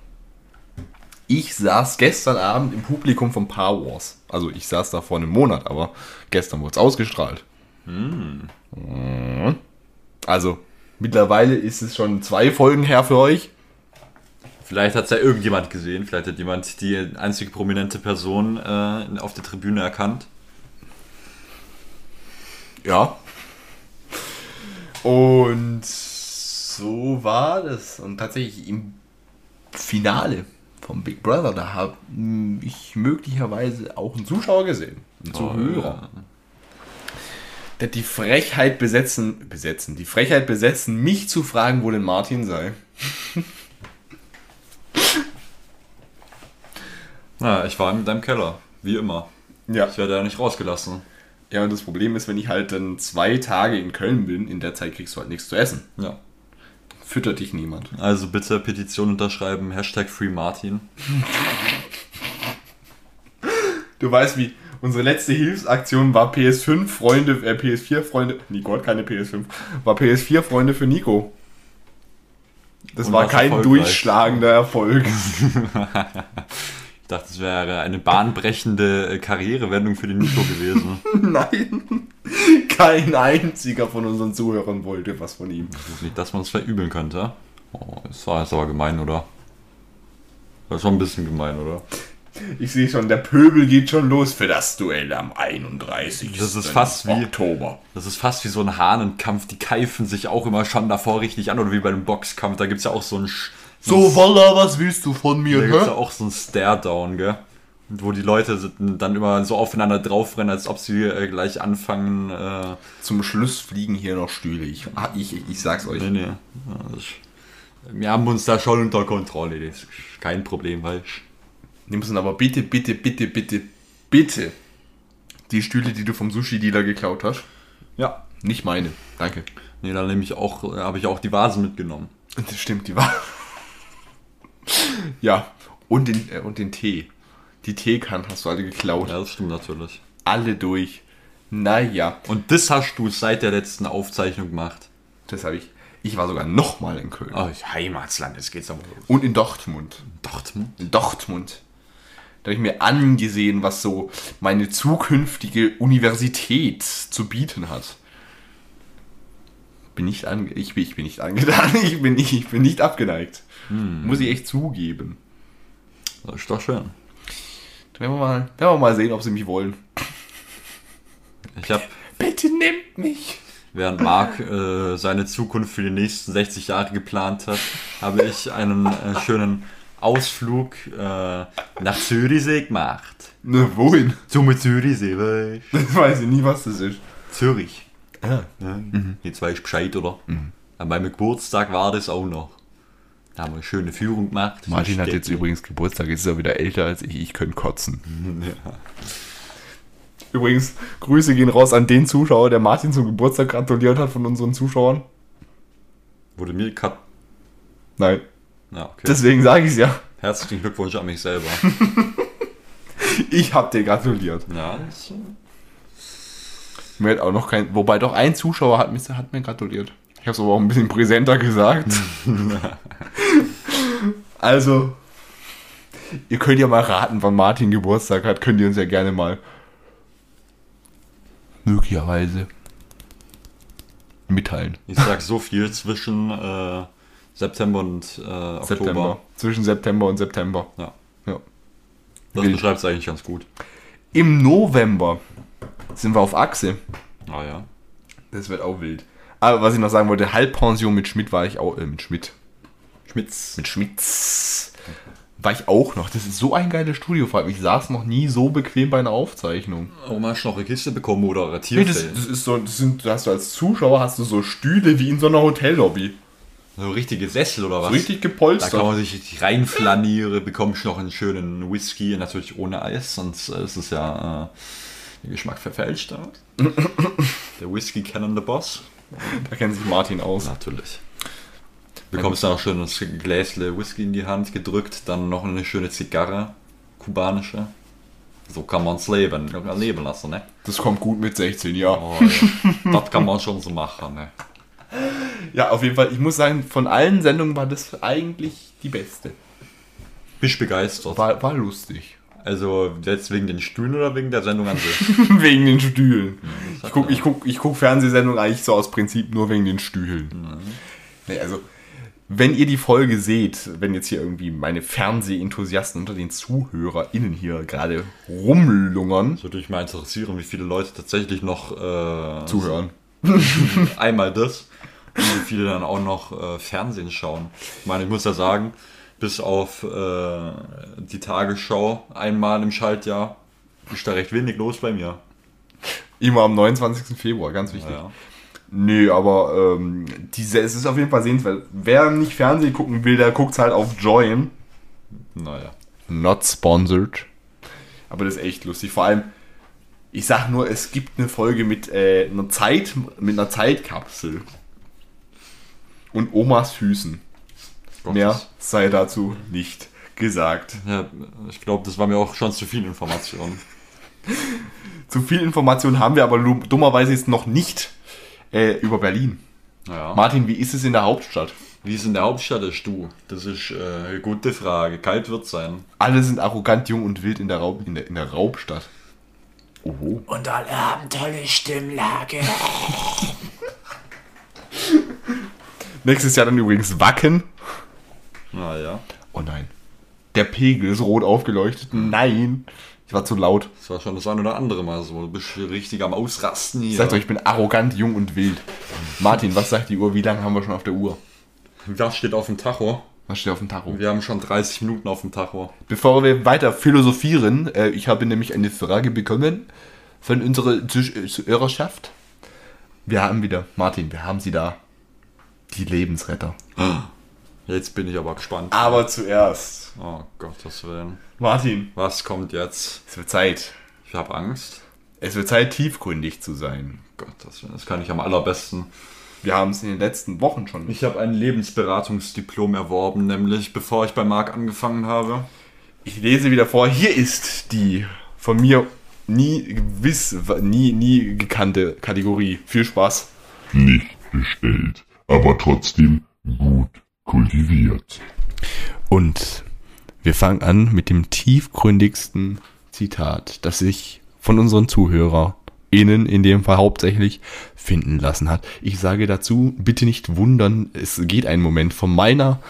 A: Ich saß gestern Abend im Publikum von Paar Wars. Also ich saß da vor einem Monat, aber gestern wurde es ausgestrahlt. Mhm. Also mittlerweile ist es schon zwei Folgen her für euch.
B: Vielleicht hat es ja irgendjemand gesehen, vielleicht hat jemand die einzige prominente Person äh, auf der Tribüne erkannt.
A: Ja. Und so war das. Und tatsächlich im Finale vom Big Brother, da habe ich möglicherweise auch einen Zuschauer gesehen. Einen Zuhörer. Der hat die Frechheit besetzen, besetzen, die Frechheit besetzen, mich zu fragen, wo denn Martin sei.
B: Ja, ich war in deinem Keller, wie immer.
A: Ja.
B: Ich werde ja nicht rausgelassen.
A: Ja, und das Problem ist, wenn ich halt dann zwei Tage in Köln bin, in der Zeit kriegst du halt nichts zu essen.
B: Ja.
A: Füttert dich niemand.
B: Also bitte Petition unterschreiben, Hashtag FreeMartin.
A: Du weißt wie, unsere letzte Hilfsaktion war PS5 Freunde, äh, PS4 Freunde, Nico hat keine PS5, war PS4 Freunde für Nico. Das
B: Und
A: war kein durchschlagender Erfolg. [laughs]
B: Ich dachte, es wäre eine bahnbrechende äh, Karrierewendung für den Nico gewesen. [laughs]
A: Nein, kein einziger von unseren Zuhörern wollte was von ihm.
B: Nicht, dass man es verübeln könnte. Oh, das war jetzt aber gemein, oder? Das war ein bisschen gemein, oder?
A: Ich sehe schon, der Pöbel geht schon los für das Duell am 31.
B: Das ist fast wie-
A: Oktober.
B: Das ist fast wie so ein Hahnenkampf. Die keifen sich auch immer schon davor richtig an. Oder wie bei einem Boxkampf. Da gibt es ja auch so ein...
A: So, Walla, was willst du von mir,
B: Da gibt es ja auch so ein Stare-Down, gell? Wo die Leute dann immer so aufeinander draufrennen, als ob sie äh, gleich anfangen. Äh,
A: Zum Schluss fliegen hier noch Stühle. Ich, ah, ich, ich, ich sag's euch.
B: nee, nee. Ist, wir haben uns da schon unter Kontrolle. Das ist kein Problem, weil
A: Die müssen aber bitte, bitte, bitte, bitte, bitte die Stühle, die du vom Sushi-Dealer geklaut hast,
B: Ja.
A: nicht meine. Danke.
B: Nee, da nehme ich auch, äh, habe ich auch die Vasen mitgenommen.
A: Das stimmt, die war. [laughs] ja, und den, äh, und den Tee. Die Teekannen hast du alle geklaut.
B: Ja, das stimmt natürlich.
A: Alle durch. Naja,
B: Und das hast du seit der letzten Aufzeichnung gemacht.
A: das habe ich. Ich war sogar nochmal in Köln.
B: Oh, Heimatsland, jetzt geht's aber los.
A: Und in Dortmund.
B: Dortmund?
A: In Dortmund. Da habe ich mir angesehen, was so meine zukünftige Universität zu bieten hat. Bin nicht ange ich, bin, ich bin nicht angetan, [laughs] ich bin nicht, ich bin nicht abgeneigt. Muss ich echt zugeben.
B: Das ist doch schön.
A: Werden wir mal, werden wir mal sehen, ob sie mich wollen.
B: Ich habe,
A: Bitte nimmt mich.
B: während Marc äh, seine Zukunft für die nächsten 60 Jahre geplant hat, habe ich einen äh, schönen Ausflug äh, nach Zürichsee gemacht.
A: Ne, wohin?
B: Zum Zürichsee, weißt?
A: Das weiß ich nie, was das ist.
B: Zürich.
A: Ah.
B: Ja, Jetzt weiß ich Bescheid, oder? An meinem Geburtstag war das auch noch. Da haben wir eine schöne Führung gemacht.
A: Martin hat
B: Städte.
A: jetzt übrigens Geburtstag, jetzt ist er wieder älter als ich, ich könnte kotzen. [laughs] Übrigens, Grüße gehen raus an den Zuschauer, der Martin zum Geburtstag gratuliert hat von unseren Zuschauern.
B: Wurde mir cut.
A: Nein,
B: Ja, okay.
A: deswegen sage ich es ja.
B: Herzlichen Glückwunsch an mich selber. [laughs]
A: Ich hab dir gratuliert.
B: ja,
A: Mir hat auch noch kein, wobei doch ein Zuschauer hat, hat mir gratuliert. Ich habe es aber auch ein bisschen präsenter gesagt. [laughs] also, ihr könnt ja mal raten, wann Martin Geburtstag hat. Könnt ihr uns ja gerne mal möglicherweise mitteilen.
B: ich sag so viel zwischen äh, September und äh, Oktober.
A: September. Zwischen September und September.
B: Ja.
A: Ja.
B: Das beschreibt es eigentlich ganz gut.
A: Im November sind wir auf Achse.
B: Ah ja.
A: Das wird auch wild. Aber was ich noch sagen wollte, Halbpension mit Schmidt war ich auch, äh, mit Schmidt.
B: Schmitz.
A: Mit Schmitz War ich auch noch. Das ist so ein geiles Studio, vor allem. Ich saß noch nie so bequem bei einer Aufzeichnung.
B: Oh, hast du noch eine Kiste bekommen oder
A: Nee,
B: ratiert?
A: das, das ist so, das sind, hast du als Zuschauer hast du so Stühle wie in so einer Hotellobby.
B: so richtige Sessel oder was?
A: So richtig
B: Da kann
A: gepolstert.
B: man sich richtig reinflanieren, bekommst noch einen schönen Whisky, natürlich ohne Eis, sonst äh, ist es ja äh, der Geschmack verfälscht. [laughs] der Whisky kennen the Boss.
A: Da kennt sich Martin aus.
B: Natürlich. Bekommst dann auch schön das Gläsle Whisky in die Hand gedrückt, dann noch eine schöne Zigarre, kubanische. So kann man es leben, leben lassen, ne?
A: Das kommt gut mit 16, ja.
B: Oh, ja. das kann man schon so machen, ne?
A: Ja, auf jeden Fall. Ich muss sagen, von allen Sendungen war das eigentlich die beste.
B: Bist begeistert.
A: War, war lustig.
B: Also jetzt wegen den Stühlen oder wegen der Sendung an sich? [laughs]
A: wegen den Stühlen. Ich gucke ich guck, ich guck Fernsehsendungen eigentlich so aus Prinzip nur wegen den Stühlen. Nee, also, wenn ihr die Folge seht, wenn jetzt hier irgendwie meine Fernsehenthusiasten unter den ZuhörerInnen hier gerade rumlungern,
B: Das würde mich mal interessieren, wie viele Leute tatsächlich noch äh,
A: zuhören. [laughs]
B: einmal das und wie viele dann auch noch äh, Fernsehen schauen. Ich meine, ich muss ja sagen, bis auf äh, die Tagesschau einmal im Schaltjahr ist da recht wenig los bei mir.
A: Immer am 29. Februar, ganz wichtig.
B: Ja.
A: Nö, aber ähm, diese, es ist auf jeden Fall sehenswert. Wer nicht Fernsehen gucken will, der guckt halt auf Join.
B: Naja.
A: Not sponsored. Aber das ist echt lustig. Vor allem, ich sag nur, es gibt eine Folge mit äh, einer Zeit, mit einer Zeitkapsel. Und Omas Füßen. Mehr sei dazu nicht gesagt.
B: Ja, ich glaube, das war mir auch schon zu viel Information. [laughs]
A: Zu viel Information haben wir aber dummerweise jetzt noch nicht äh, über Berlin.
B: Ja.
A: Martin, wie ist es in der Hauptstadt?
B: Wie es in der Hauptstadt ist, du? Das ist äh, eine gute Frage. Kalt wird sein.
A: Alle sind arrogant, jung und wild in der, Raub, in der, in der Raubstadt. Oho.
C: Und alle haben tolle Stimmlage. [laughs]
A: Nächstes Jahr dann übrigens Wacken.
B: Naja.
A: Oh nein. Der Pegel ist rot aufgeleuchtet. Nein. Ich war zu laut.
B: Das war schon das ein oder andere Mal so. Du bist richtig am Ausrasten hier.
A: Ich sag euch, ich bin arrogant, jung und wild. Martin, was sagt die Uhr? Wie lange haben wir schon auf der Uhr?
B: Das steht auf dem Tacho.
A: Was steht auf dem Tacho?
B: Wir haben schon 30 Minuten auf dem Tacho.
A: Bevor wir weiter philosophieren, äh, ich habe nämlich eine Frage bekommen von unserer äh, Zuhörerschaft. Wir haben wieder, Martin, wir haben sie da. Die Lebensretter. [gasps]
B: Jetzt bin ich aber gespannt.
A: Aber zuerst,
B: Oh Gottes Willen.
A: Martin,
B: Was kommt jetzt?
A: es wird Zeit.
B: Ich habe Angst.
A: Es wird Zeit, tiefgründig zu sein.
B: Gottes Willen, das kann ich am allerbesten.
A: Wir haben es in den letzten Wochen schon.
B: Ich habe ein Lebensberatungsdiplom erworben, nämlich bevor ich bei Marc angefangen habe.
A: Ich lese wieder vor. Hier ist die von mir nie gewiss, nie, nie gekannte Kategorie. Viel Spaß.
D: nicht bestellt, aber trotzdem gut kultiviert.
A: Und wir fangen an mit dem tiefgründigsten Zitat, das sich von unseren ZuhörerInnen in dem Fall hauptsächlich finden lassen hat. Ich sage dazu, bitte nicht wundern, es geht ein Moment von meiner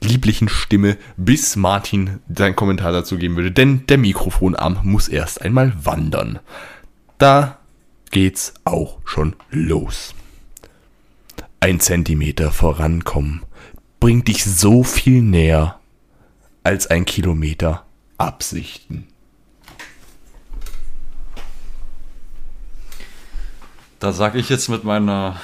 A: lieblichen Stimme, bis Martin seinen Kommentar dazu geben würde, denn der Mikrofonarm muss erst einmal wandern. Da geht's auch schon los. Ein Zentimeter vorankommen bringt dich so viel näher als ein Kilometer Absichten.
B: Da sage ich jetzt mit meiner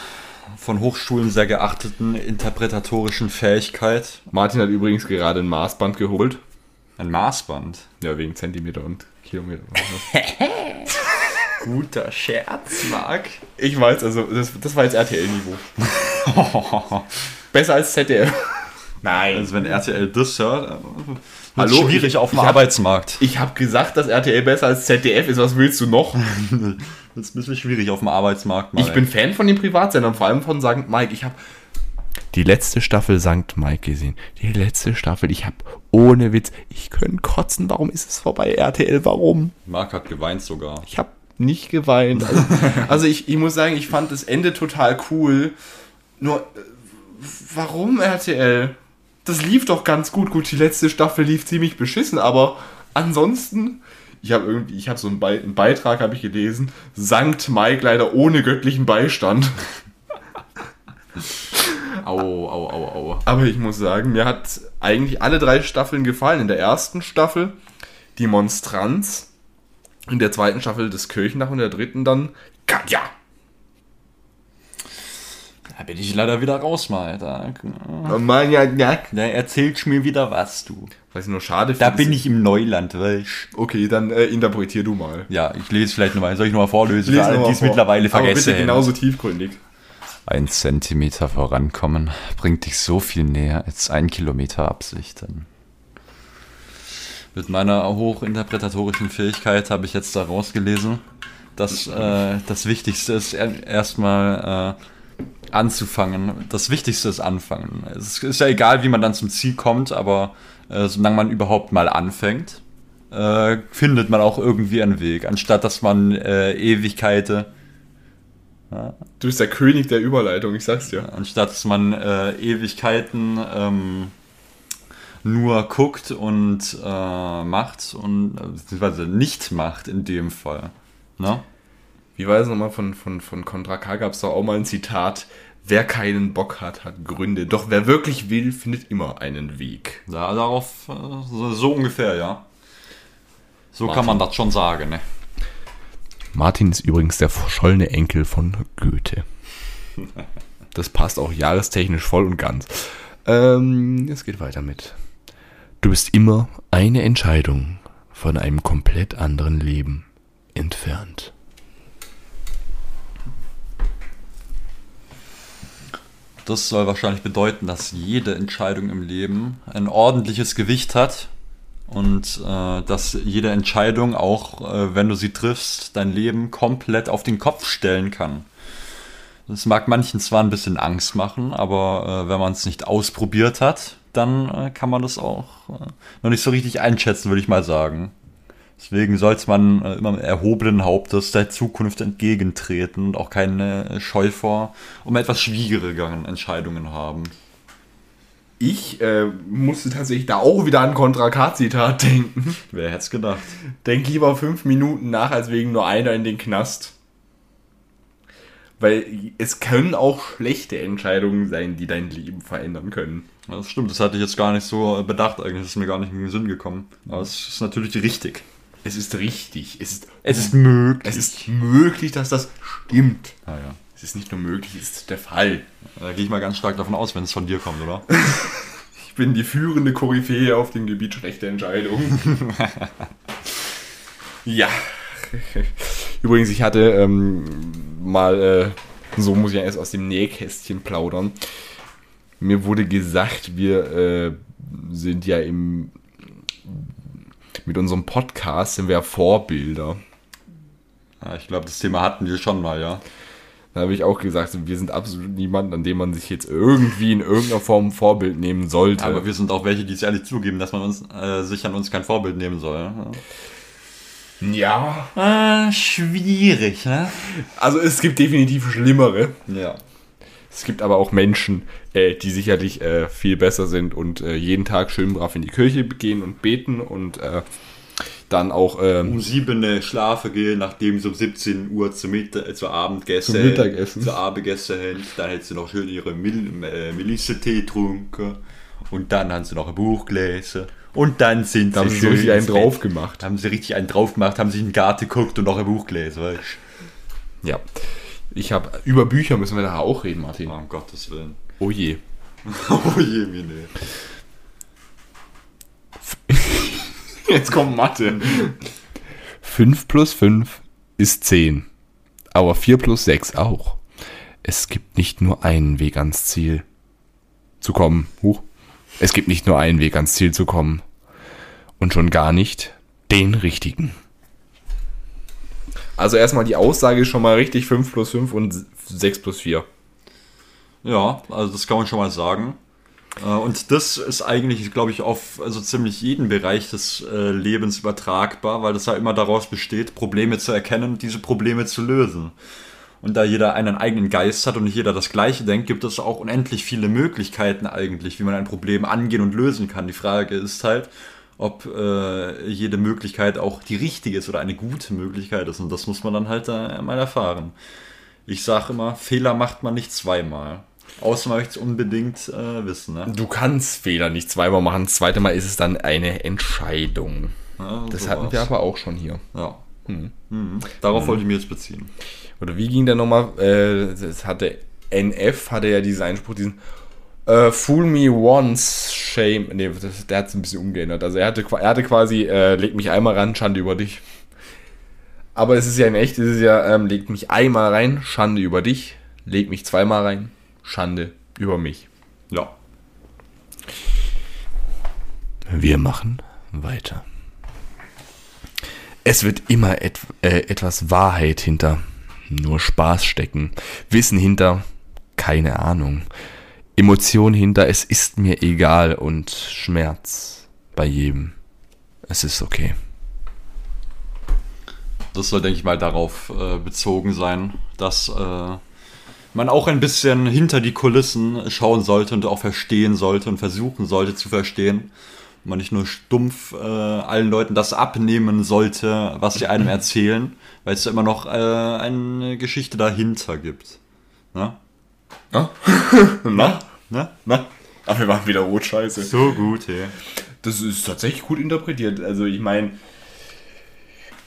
B: von Hochschulen sehr geachteten interpretatorischen Fähigkeit
A: Martin hat übrigens gerade ein Maßband geholt.
B: ein Maßband.
A: Ja, wegen Zentimeter und Kilometer. [laughs]
B: Guter Scherz, Marc.
A: Ich weiß, also das, das war jetzt RTL-Niveau. [laughs] Besser als ZDF. Nein.
B: Also wenn RTL das hört, äh, wird
A: Hallo,
B: schwierig
A: ich-
B: auf dem
A: ich hab-
B: Arbeitsmarkt.
A: Ich habe gesagt, dass RTL besser als ZDF ist. Was willst du noch? [laughs]
B: Das ist ein bisschen schwierig auf dem Arbeitsmarkt.
A: Ich bin Fan von den Privatsendern, vor allem von St. Mike. Ich habe die letzte Staffel St. Mike gesehen. Die letzte Staffel. Ich habe ohne Witz, ich könnte kotzen. Warum ist es vorbei, RTL? Warum?
B: Marc hat geweint sogar.
A: Ich habe nicht geweint. Also, also ich, ich muss sagen, ich fand das Ende total cool. Nur, äh, warum RTL? Das lief doch ganz gut. Gut, die letzte Staffel lief ziemlich beschissen, aber ansonsten, ich habe irgendwie, ich habe so einen, Be einen Beitrag, habe ich gelesen, Sankt Mike leider ohne göttlichen Beistand. [laughs]
B: Au, au, au, au.
A: Aber ich muss sagen, mir hat eigentlich alle drei Staffeln gefallen. In der ersten Staffel die Monstranz, in der zweiten Staffel das Kirchendach und in der dritten dann Katja.
B: Da bin ich leider wieder raus, mal.
A: Oh Mann, ja, ja.
B: Da erzählst mir wieder was, du.
A: Was ich nur schade
B: Da
A: finde.
B: bin ich im Neuland, weißt
A: Okay, dann äh, interpretier du mal.
B: Ja, ich lese vielleicht nochmal. Soll ich nochmal vorlesen? Für alle,
A: noch mal
B: die es mittlerweile
A: Aber
B: vergessen
A: bitte
B: haben.
A: genauso tiefgründig.
B: Ein Zentimeter vorankommen bringt dich so viel näher als ein Kilometer Absichten. Mit meiner hochinterpretatorischen Fähigkeit habe ich jetzt da rausgelesen, dass äh, das Wichtigste ist, er- erstmal äh, anzufangen. Das Wichtigste ist anfangen. Es ist ja egal, wie man dann zum Ziel kommt, aber äh, solange man überhaupt mal anfängt, äh, findet man auch irgendwie einen Weg. Anstatt dass man äh, Ewigkeiten
A: Du bist der König der Überleitung, ich sag's dir.
B: Anstatt dass man äh, Ewigkeiten ähm, nur guckt und äh, macht und beziehungsweise nicht macht in dem Fall. Ne?
A: Wie war es nochmal von, von, von Contra K? Gab es doch auch mal ein Zitat. Wer keinen Bock hat, hat Gründe. Doch wer wirklich will, findet immer einen Weg.
B: Da, darauf äh, so, ungefähr, ja. So kann man das schon sagen, ne?
A: Martin ist übrigens der verschollene Enkel von Goethe. Das passt auch jahrestechnisch voll und ganz. Ähm, es geht weiter mit. Du bist immer eine Entscheidung von einem komplett anderen Leben entfernt.
B: Das soll wahrscheinlich bedeuten, dass jede Entscheidung im Leben ein ordentliches Gewicht hat und äh, dass jede Entscheidung, auch äh, wenn du sie triffst, dein Leben komplett auf den Kopf stellen kann. Das mag manchen zwar ein bisschen Angst machen, aber äh, wenn man es nicht ausprobiert hat, dann äh, kann man das auch äh, noch nicht so richtig einschätzen, würde ich mal sagen. Deswegen sollte man äh, immer mit erhobenen Hauptes der Zukunft entgegentreten und auch keine äh, Scheu vor um etwas schwierigeren Entscheidungen haben.
A: Ich äh, musste tatsächlich da auch wieder an Contra K-Zitat [laughs] denken.
B: Wer hätte es gedacht?
A: Denk lieber fünf Minuten nach, als wegen nur einer in den Knast. Weil es können auch schlechte Entscheidungen sein, die dein Leben verändern können.
B: Das stimmt, das hatte ich jetzt gar nicht so äh, bedacht, eigentlich das ist mir gar nicht in den Sinn gekommen. Aber es ist natürlich richtig.
A: Es ist richtig. Es ist,
B: Es ist möglich.
A: es ist möglich, dass das stimmt.
B: Ah, ja.
A: Es ist nicht nur möglich, es ist der Fall.
B: Da gehe ich mal ganz stark davon aus, wenn es von dir kommt, oder? [laughs]
A: Ich bin die führende Koryphäe auf dem Gebiet schlechter Entscheidungen. [laughs] ja. Übrigens, ich hatte ähm, mal, äh, so muss ich ja erst aus dem Nähkästchen plaudern. Mir wurde gesagt, wir äh, sind ja im mit unserem Podcast sind wir ja Vorbilder.
B: Ja, ich glaube, das Thema hatten wir schon mal, ja.
A: Da habe ich auch gesagt, wir sind absolut niemand, an dem man sich jetzt irgendwie in irgendeiner Form ein Vorbild nehmen sollte.
B: Aber wir sind auch welche, die es ehrlich zugeben, dass man uns, äh, sich an uns kein Vorbild nehmen soll.
A: ja.
B: Ah, schwierig, ne?
A: Also es gibt definitiv schlimmere.
B: Ja.
A: Es gibt aber auch Menschen, äh, die sicherlich äh, viel besser sind und äh, jeden Tag schön brav in die Kirche gehen und beten und äh, dann auch ähm,
B: Um sieben schlafen gehen, nachdem sie um 17 Uhr zum, Mitt äh, zur Abendgäste,
A: Zum Mittagessen.
B: zur Abendgäste haben. Dann hätten sie noch schön ihre Mil äh, Melisse-Tee getrunken. Und dann haben sie noch ein Buch gelesen. Und dann sind
A: da haben
B: sie
A: sie so
B: schön
A: richtig einen drauf gemacht.
B: Haben sie richtig einen drauf gemacht, haben sich in den Garten geguckt und noch ein Buch gelesen, weißt
A: Ja. Ich habe über Bücher müssen wir da auch reden, Martin.
B: du? Um Gottes Willen.
A: Oh je. [laughs]
B: Oh je, Mine.
A: Jetzt kommt Mathe. [laughs] 5 plus 5 ist 10. Aber 4 plus 6 auch. Es gibt nicht nur einen Weg ans Ziel zu kommen. Huch. Es gibt nicht nur einen Weg ans Ziel zu kommen. Und schon gar nicht den richtigen. Also erstmal die Aussage ist schon mal richtig 5 plus 5 und 6 plus 4.
B: Ja, also das kann man schon mal sagen. Äh, Und das ist eigentlich, glaube ich, auf also ziemlich jeden Bereich des äh, Lebens übertragbar, weil das ja immer daraus besteht, Probleme zu erkennen und diese Probleme zu lösen. Und da jeder einen eigenen Geist hat und jeder das Gleiche denkt, gibt es auch unendlich viele Möglichkeiten eigentlich, wie man ein Problem angehen und lösen kann. Die Frage ist halt, ob äh, jede Möglichkeit auch die richtige ist oder eine gute Möglichkeit ist. Und das muss man dann halt äh, mal erfahren. Ich sage immer, Fehler macht man nicht zweimal. Außer man möchte es unbedingt äh, wissen, ne?
A: Du kannst Fehler nicht zweimal machen. Das zweite Mal ist es dann eine Entscheidung.
B: Ja,
A: Das hatten wir aber auch schon hier.
B: Ja. Mhm. Darauf wollte ich mich jetzt beziehen.
A: Oder wie ging der nochmal? Äh, das hatte NF, hatte ja diesen Einspruch, diesen äh, Fool me once, shame. Das, der hat es ein bisschen umgeändert. Also er hatte, er hatte quasi, äh, leg mich einmal ran, Schande über dich. Aber es ist ja in echt, es ist ja, ähm, leg mich einmal rein, Schande über dich. Leg mich zweimal rein, Schande über mich.
B: Ja.
A: Wir machen weiter. Es wird immer et äh, etwas Wahrheit hinter nur Spaß stecken, Wissen hinter keine Ahnung, Emotion hinter es ist mir egal und Schmerz bei jedem. Es ist okay.
B: Das soll, denke ich mal, darauf äh, bezogen sein, dass äh, man auch ein bisschen hinter die Kulissen schauen sollte und auch verstehen sollte und versuchen sollte zu verstehen. Und man nicht nur stumpf äh, allen Leuten das abnehmen sollte, was sie einem [clears throat] erzählen, weil es ja immer noch äh, eine Geschichte dahinter gibt. Ne? [laughs]
A: Na? Na?
B: Ne?
A: Na? Ach, wir machen wieder rot scheiße.
B: So gut, hey.
A: Das ist tatsächlich gut interpretiert. Also ich meine,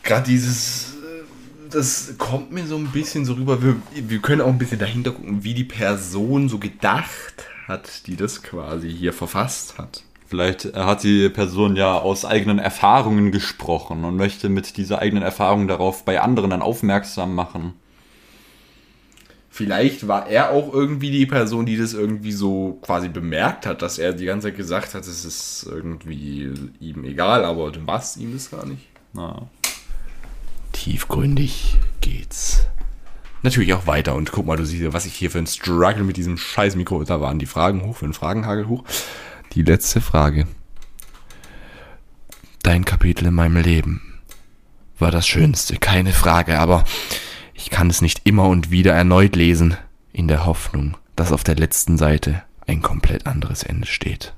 A: gerade dieses, äh, das kommt mir so ein bisschen so rüber. Wir, wir können auch ein bisschen dahinter gucken, wie die Person so gedacht hat, die das quasi hier verfasst hat.
B: Vielleicht hat die Person ja aus eigenen Erfahrungen gesprochen und möchte mit dieser eigenen Erfahrung darauf bei anderen dann aufmerksam machen.
A: Vielleicht war er auch irgendwie die Person, die das irgendwie so quasi bemerkt hat, dass er die ganze Zeit gesagt hat, es ist irgendwie ihm egal, aber was ihm ist gar nicht.
B: Na,
A: Tiefgründig geht's. Natürlich auch weiter und guck mal, du siehst, was ich hier für ein Struggle mit diesem scheiß Mikro, da waren die Fragen hoch, für einen Fragenhagel hoch. Die letzte Frage. Dein Kapitel in meinem Leben war das Schönste, keine Frage, aber ich kann es nicht immer und wieder erneut lesen, in der Hoffnung, dass auf der letzten Seite ein komplett anderes Ende steht.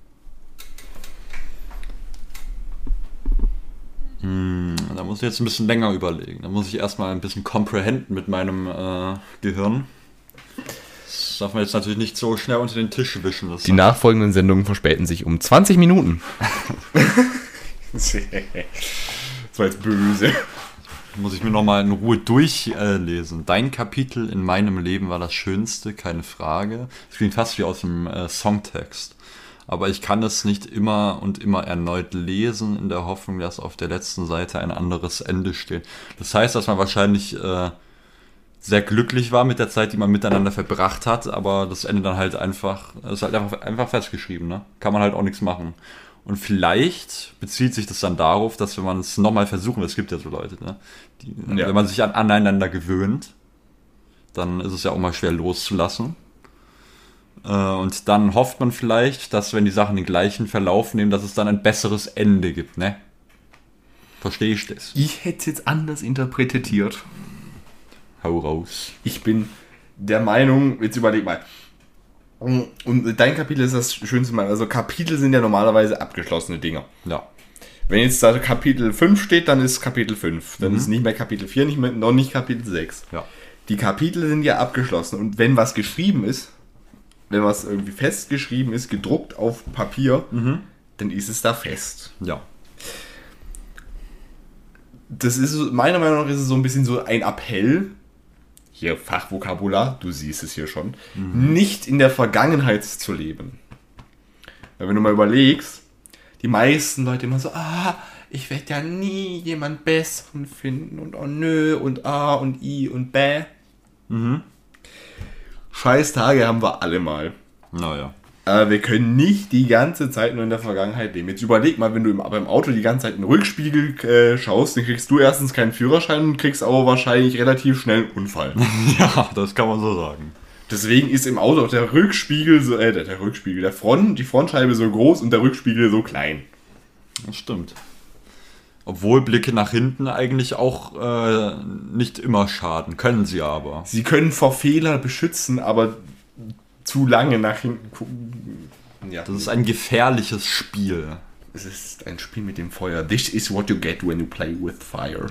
B: da muss ich jetzt ein bisschen länger überlegen. Da muss ich erstmal ein bisschen comprehenden mit meinem äh, Gehirn. Das darf man jetzt natürlich nicht so schnell unter den Tisch wischen.
A: Die nachfolgenden Sendungen verspäten sich um 20 Minuten. [laughs] das war jetzt böse.
B: Muss ich mir nochmal in Ruhe durchlesen. Dein Kapitel in meinem Leben war das Schönste, keine Frage. Das klingt fast wie aus dem äh, Songtext. Aber ich kann es nicht immer und immer erneut lesen, in der Hoffnung, dass auf der letzten Seite ein anderes Ende steht. Das heißt, dass man wahrscheinlich äh, sehr glücklich war mit der Zeit, die man miteinander verbracht hat, aber das Ende dann halt einfach, ist halt einfach, einfach festgeschrieben, ne? Kann man halt auch nichts machen. Und vielleicht bezieht sich das dann darauf, dass wenn man es nochmal versuchen will, es gibt ja so Leute, ne? Die,
A: Ja.
B: Wenn man sich an, aneinander gewöhnt, dann ist es ja auch mal schwer loszulassen. Äh, Und dann hofft man vielleicht, dass wenn die Sachen den gleichen Verlauf nehmen, dass es dann ein besseres Ende gibt, ne? Verstehe ich das?
A: Ich hätte es jetzt anders interpretiert.
B: Hau raus.
A: Ich bin der Meinung, jetzt überleg mal. Und dein Kapitel ist das schönste Mal. Also Kapitel sind ja normalerweise abgeschlossene Dinger.
B: Ja.
A: Wenn jetzt da Kapitel 5 steht, dann ist Kapitel 5. Dann ist nicht mehr Kapitel 4, nicht mehr, noch nicht Kapitel 6.
B: Ja.
A: Die Kapitel sind ja abgeschlossen. Und wenn was geschrieben ist, wenn was irgendwie festgeschrieben ist, gedruckt auf Papier, dann ist es da fest.
B: Ja.
A: das ist meiner Meinung nach ist es so ein bisschen so ein Appell. Hier Fachvokabular, du siehst es hier schon. Nicht in der Vergangenheit zu leben. Weil wenn du mal überlegst, die meisten Leute immer so, ah, ich werde ja nie jemand besseren finden und oh nö und ah und i und bäh. Scheiß Tage haben wir alle mal.
B: Naja.
A: Aber wir können nicht die ganze Zeit nur in der Vergangenheit leben. Jetzt überleg mal, wenn du im, beim Auto die ganze Zeit in den Rückspiegel äh, schaust, dann kriegst du erstens keinen Führerschein und kriegst aber wahrscheinlich relativ schnell einen Unfall. [laughs]
B: Ja, das kann man so sagen.
A: Deswegen ist im Auto auch der Rückspiegel so, äh, der, der Rückspiegel, der Front, die Frontscheibe so groß und der Rückspiegel so klein.
B: Das stimmt. Obwohl Blicke nach hinten eigentlich auch äh, nicht immer schaden, können sie aber.
A: Sie können vor Fehler beschützen, aber zu lange nach hinten gucken. Ja,
B: Das ist ein gefährliches Spiel.
A: es ist ein Spiel mit dem Feuer. This is what you get when you play with fire.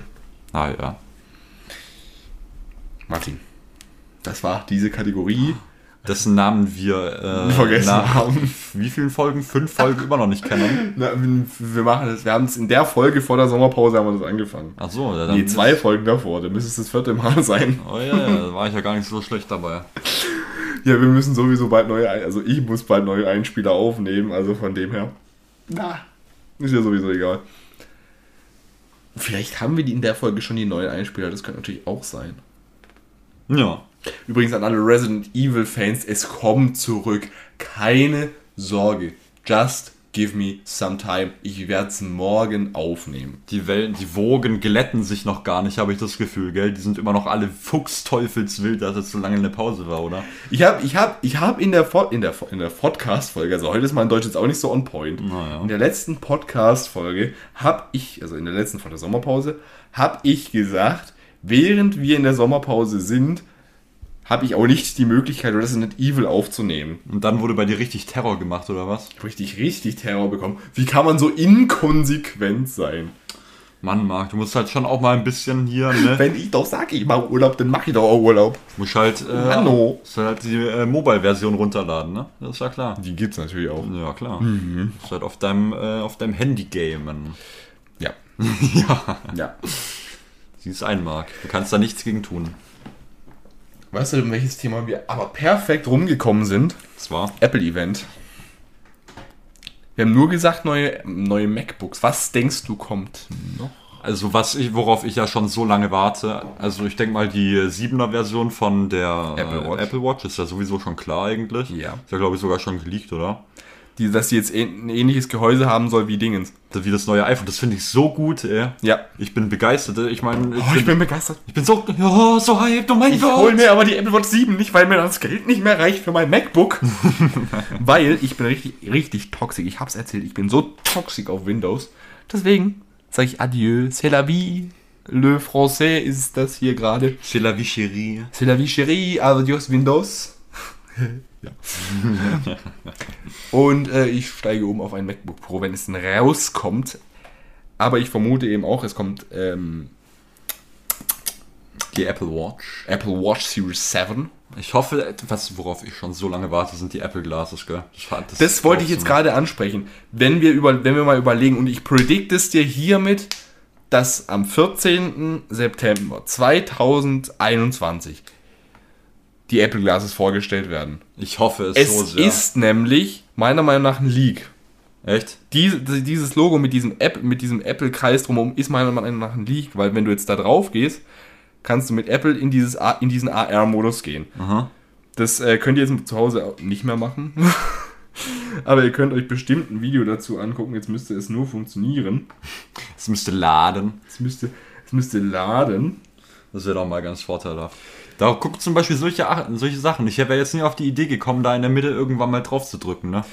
B: Ah ja.
A: Martin, das war diese Kategorie.
B: dessen Namen wir äh,
A: Vergessen
B: nach
A: haben.
B: wie vielen Folgen? Fünf Folgen immer noch nicht kennen. [laughs]
A: Na, wir machen das. Wir haben es in der Folge vor der Sommerpause haben wir das angefangen.
B: Ach so, ja, dann
A: Nee, zwei Folgen davor. Dann müsste es das vierte Mal [laughs] sein.
B: Oh ja, ja, da war ich ja gar nicht so schlecht dabei.
A: Ja, wir müssen sowieso bald neue, also ich muss bald neue Einspieler aufnehmen, also von dem her. Na, ist ja sowieso egal. Vielleicht haben wir die in der Folge schon die neuen Einspieler, das könnte natürlich auch sein.
B: Ja.
A: Übrigens an alle Resident Evil Fans, es kommt zurück. Keine Sorge. Just give me some time. Ich werde es morgen aufnehmen.
B: Die Wellen, die Wogen glätten sich noch gar nicht, habe ich das Gefühl, gell? Die sind immer noch alle fuchsteufelswild, dass es so lange eine Pause war, oder?
A: Ich habe ich hab, ich hab in der, Fo- in der, in der Podcast-Folge, also heute ist mein Deutsch jetzt auch nicht so on point,
B: Naja.
A: in der letzten Podcast-Folge habe ich, also in der letzten von der Sommerpause, habe ich gesagt, während wir in der Sommerpause sind, habe ich auch nicht die Möglichkeit, Resident Evil aufzunehmen.
B: Und dann wurde bei dir richtig Terror gemacht, oder was?
A: Richtig, richtig Terror bekommen. Wie kann man so inkonsequent sein?
B: Mann, Marc, du musst halt schon auch mal ein bisschen hier, ne?
A: Wenn ich doch sage, ich mache Urlaub, dann mache ich doch auch Urlaub.
B: musst halt, äh,
A: Hallo.
B: musst halt die äh, Mobile-Version runterladen, ne? Das ist ja klar.
A: Die gibt's natürlich auch.
B: Ja, klar. Musst halt auf deinem, äh, auf deinem Handy gamen.
A: Ja. [laughs]
B: ja.
A: Ja.
B: Sie ist ein, Marc. Du kannst da nichts gegen tun.
A: Weißt du, in welches Thema wir aber perfekt rumgekommen sind?
B: Das war.
A: Apple-Event. Wir haben nur gesagt, neue, neue MacBooks. Was denkst du kommt noch?
B: Also was ich, worauf ich ja schon so lange warte, also ich denke mal die 7er Version von der
A: Apple Watch.
B: Apple Watch ist ja sowieso schon klar eigentlich.
A: Ja.
B: Ist ja glaube ich sogar schon geleakt, oder?
A: Die, dass die jetzt ein ähnliches Gehäuse haben soll wie Dingens.
B: Wie das neue iPhone, das finde ich so gut, ey.
A: Ja.
B: Ich bin begeistert. Ich meine, ich,
A: Oh, ich
B: bin,
A: begeistert.
B: ich bin so, ja, so hyped, oh mein
A: Ich hol
B: Gott.
A: mir aber die Apple Watch 7 nicht, weil mir das Geld nicht mehr reicht für mein MacBook. [laughs] weil ich bin richtig, richtig toxisch. Ich hab's erzählt, ich bin so toxisch auf Windows. Deswegen sage ich Adieu, c'est la vie. Le français ist das hier gerade.
B: C'est la vie chérie.
A: C'est la vie chérie, adios Windows. [laughs] ja. [laughs] Und äh, ich steige um auf ein MacBook Pro, wenn es denn rauskommt. Aber ich vermute eben auch, es kommt ähm,
B: Die Apple Watch.
A: Apple Watch Series 7.
B: Ich hoffe, was, worauf ich schon so lange warte, sind die Apple Glasses, gell? Das,
A: Das wollte ich jetzt gerade ansprechen. Wenn wir, über, wenn wir mal überlegen, und ich predikte es dir hiermit, dass am 14. September 2021 die Apple Glasses vorgestellt werden.
B: Ich hoffe es,
A: Es
B: so sehr.
A: ist nämlich meiner Meinung nach ein Leak.
B: Echt?
A: Diese, dieses Logo mit diesem, App, mit diesem Apple-Kreis drumherum ist meiner Meinung nach ein Leak, weil wenn du jetzt da drauf gehst, kannst du mit Apple in, dieses, in diesen AR-Modus gehen.
B: Aha.
A: Das äh, könnt ihr jetzt zu Hause nicht mehr machen. [laughs] Aber ihr könnt euch bestimmt ein Video dazu angucken. Jetzt müsste es nur funktionieren.
B: Es müsste laden.
A: Es müsste, es müsste laden.
B: Das wäre doch mal ganz vorteilhaft. Da guckt zum Beispiel solche, solche Sachen. Ich wäre jetzt nie auf die Idee gekommen, da in der Mitte irgendwann mal drauf zu drücken, ne?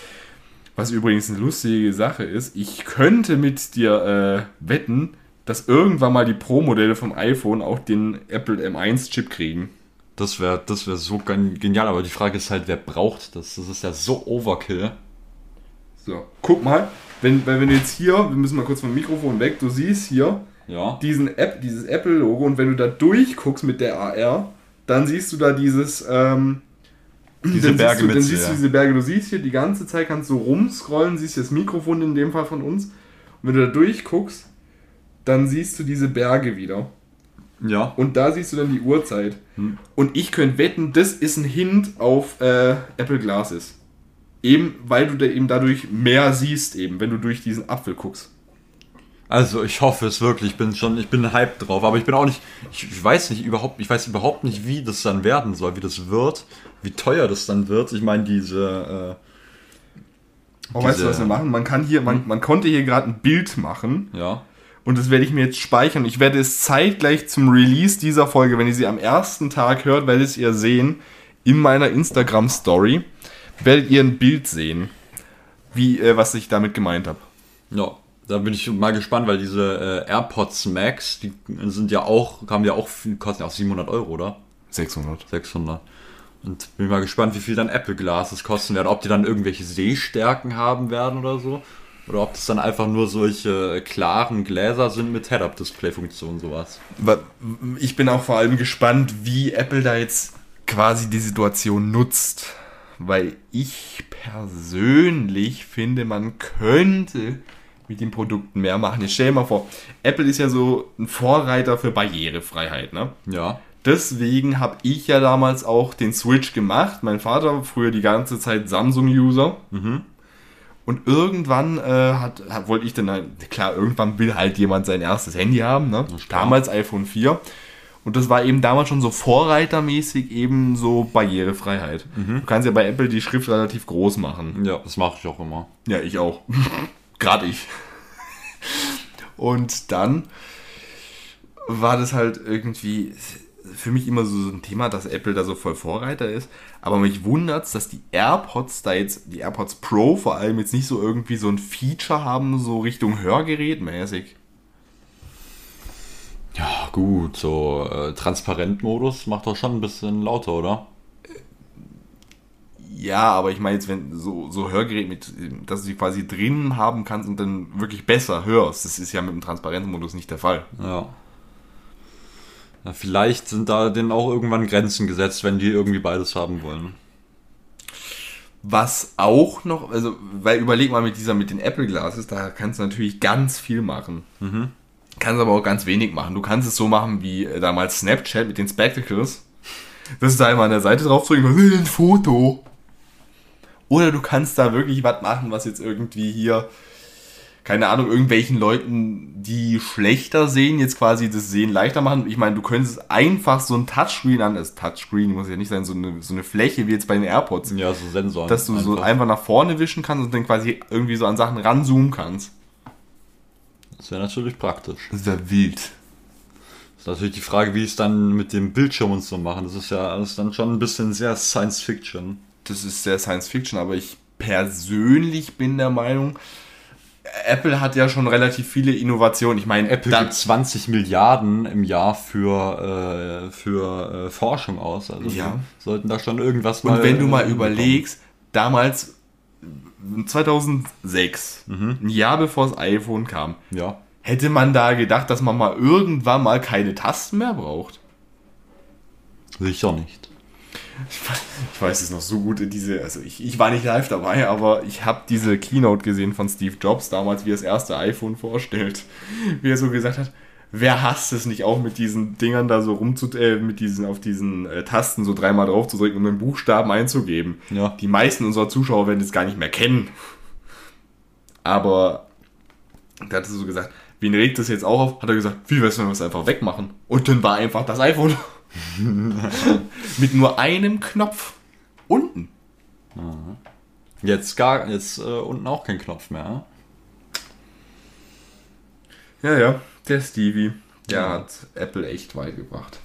A: Was übrigens eine lustige Sache ist, ich könnte mit dir äh, wetten, dass irgendwann mal die Pro-Modelle vom iPhone auch den Apple M1-Chip kriegen.
B: Das wäre das wär so gen- genial, aber die Frage ist halt, wer braucht das? Das ist ja so Overkill.
A: So, guck mal, wenn, weil wenn du jetzt hier, wir müssen mal kurz vom Mikrofon weg, du siehst hier
B: Ja.
A: diesen App, dieses Apple-Logo und wenn du da durchguckst mit der AR, dann siehst du da dieses, ähm, [clears throat]
B: Diese
A: dann
B: Berge
A: siehst du, dann
B: sie,
A: siehst du diese Berge, du siehst hier die ganze Zeit, kannst du rumscrollen, siehst das Mikrofon in dem Fall von uns und wenn du da durchguckst, dann siehst du diese Berge wieder.
B: Ja.
A: Und da siehst du dann die Uhrzeit.
B: Hm.
A: Und ich könnte wetten, das ist ein Hint auf äh, Apple Glasses. Eben, weil du da eben dadurch mehr siehst, eben, wenn du durch diesen Apfel guckst.
B: Also ich hoffe es wirklich, ich bin schon, ich bin hyped drauf, aber ich bin auch nicht, ich, ich weiß nicht überhaupt, ich weiß überhaupt nicht, wie das dann werden soll, wie das wird, wie teuer das dann wird. Ich meine, diese,
A: Aber weißt du,
B: Diese-
A: was wir machen? Man kann hier, man, man konnte hier gerade ein Bild machen
B: äh, ja,
A: und das werde ich mir jetzt speichern. Ich werde es zeitgleich zum Release dieser Folge, wenn ihr sie am ersten Tag hört, werdet ihr sehen, in meiner Instagram-Story werdet ihr ein Bild sehen, wie, äh, was ich damit gemeint habe.
B: ja, da bin ich mal gespannt, weil diese äh, AirPods Max, die sind ja auch, haben ja auch, kosten ja auch 700 Euro, oder?
A: 600.
B: 600. Und bin mal gespannt, wie viel dann Apple Glasses kosten werden. Ob die dann irgendwelche Sehstärken haben werden oder so. Oder ob das dann einfach nur solche klaren Gläser sind mit Head-Up-Display-Funktion, sowas.
A: Ich bin auch vor allem gespannt, wie Apple da jetzt quasi die Situation nutzt. Weil ich persönlich finde, man könnte mit den Produkten mehr machen. Jetzt stell dir mal vor, Apple ist ja so ein Vorreiter für Barrierefreiheit, ne?
B: Ja.
A: Deswegen habe ich ja damals auch den Switch gemacht. Mein Vater war früher die ganze Zeit Samsung-User. Und irgendwann äh, hat, hat, wollte ich dann, halt- klar, irgendwann will halt jemand sein erstes Handy haben. Ne? Damals iPhone 4. Und das war eben damals schon so vorreitermäßig eben so Barrierefreiheit. Du kannst ja bei Apple die Schrift relativ groß machen.
B: Ja, das mache ich auch immer.
A: Ja, ich auch. [laughs] Gerade ich. Und dann war das halt irgendwie für mich immer so ein Thema, dass Apple da so voll Vorreiter ist. Aber mich wundert's, dass die AirPods da jetzt, die AirPods Pro vor allem jetzt nicht so irgendwie so ein Feature haben, so Richtung Hörgerät mäßig.
B: Ja, gut, so äh, Transparentmodus macht doch schon ein bisschen lauter, oder?
A: Ja, aber ich meine jetzt, wenn so, so Hörgerät mit, dass du sie quasi drin haben kannst und dann wirklich besser hörst, das ist ja mit dem Transparenzmodus nicht der Fall.
B: Ja. ja. Vielleicht sind da denen auch irgendwann Grenzen gesetzt, wenn die irgendwie beides haben wollen.
A: Was auch noch, also, weil überleg mal mit dieser, mit den Apple Glasses, da kannst du natürlich ganz viel machen. Kannst aber auch ganz wenig machen. Du kannst es so machen wie äh, damals Snapchat mit den Spectacles. Das ist da immer an der Seite drauf drücken, und, äh, ein Foto. Oder du kannst da wirklich was machen, was jetzt irgendwie hier, keine Ahnung, irgendwelchen Leuten, die schlechter sehen, jetzt quasi das Sehen leichter machen. Ich meine, du könntest einfach so ein Touchscreen an, das Touchscreen muss ja nicht sein, so eine, so eine Fläche wie jetzt bei den AirPods
B: Ja, so Sensoren.
A: dass du so einfach nach vorne wischen kannst und dann quasi irgendwie so an Sachen ranzoomen kannst.
B: Das wäre natürlich praktisch.
A: Das wäre wild.
B: Das ist natürlich die Frage, wie es dann mit dem Bildschirm und so machen. Das ist ja alles dann schon ein bisschen sehr Science Fiction.
A: Das ist sehr Science Fiction, aber ich persönlich bin der Meinung, Apple hat ja schon relativ viele Innovationen. Ich meine,
B: Apple gibt 20 Milliarden im Jahr für, äh, für äh, Forschung aus. Also
A: Ja.
B: sollten da schon irgendwas
A: und wenn du mal überlegst, damals 2006, ein Jahr bevor das iPhone kam,
B: Ja.
A: hätte man da gedacht, dass man mal irgendwann mal keine Tasten mehr braucht.
B: Sicher nicht.
A: Ich weiß es noch so gut, diese, also ich, ich war nicht live dabei, aber ich habe diese Keynote gesehen von Steve Jobs damals, wie er das erste iPhone vorstellt. Wie er so gesagt hat, wer hasst es nicht auch mit diesen Dingern da so rumzu, äh, mit diesen, auf diesen äh, Tasten so dreimal drauf zu drücken und einen Buchstaben einzugeben.
B: Ja.
A: Die meisten unserer Zuschauer werden das gar nicht mehr kennen. Aber da hat er so gesagt, wen regt das jetzt auch auf? Hat er gesagt, wie wär's, wenn wir es einfach wegmachen? Und dann war einfach das iPhone. [laughs] Mit nur einem Knopf. Unten.
B: Jetzt gar, jetzt äh, unten auch kein Knopf mehr.
A: Ja, ja, der Stevie, der
B: Ja.
A: hat Apple echt weit gebracht.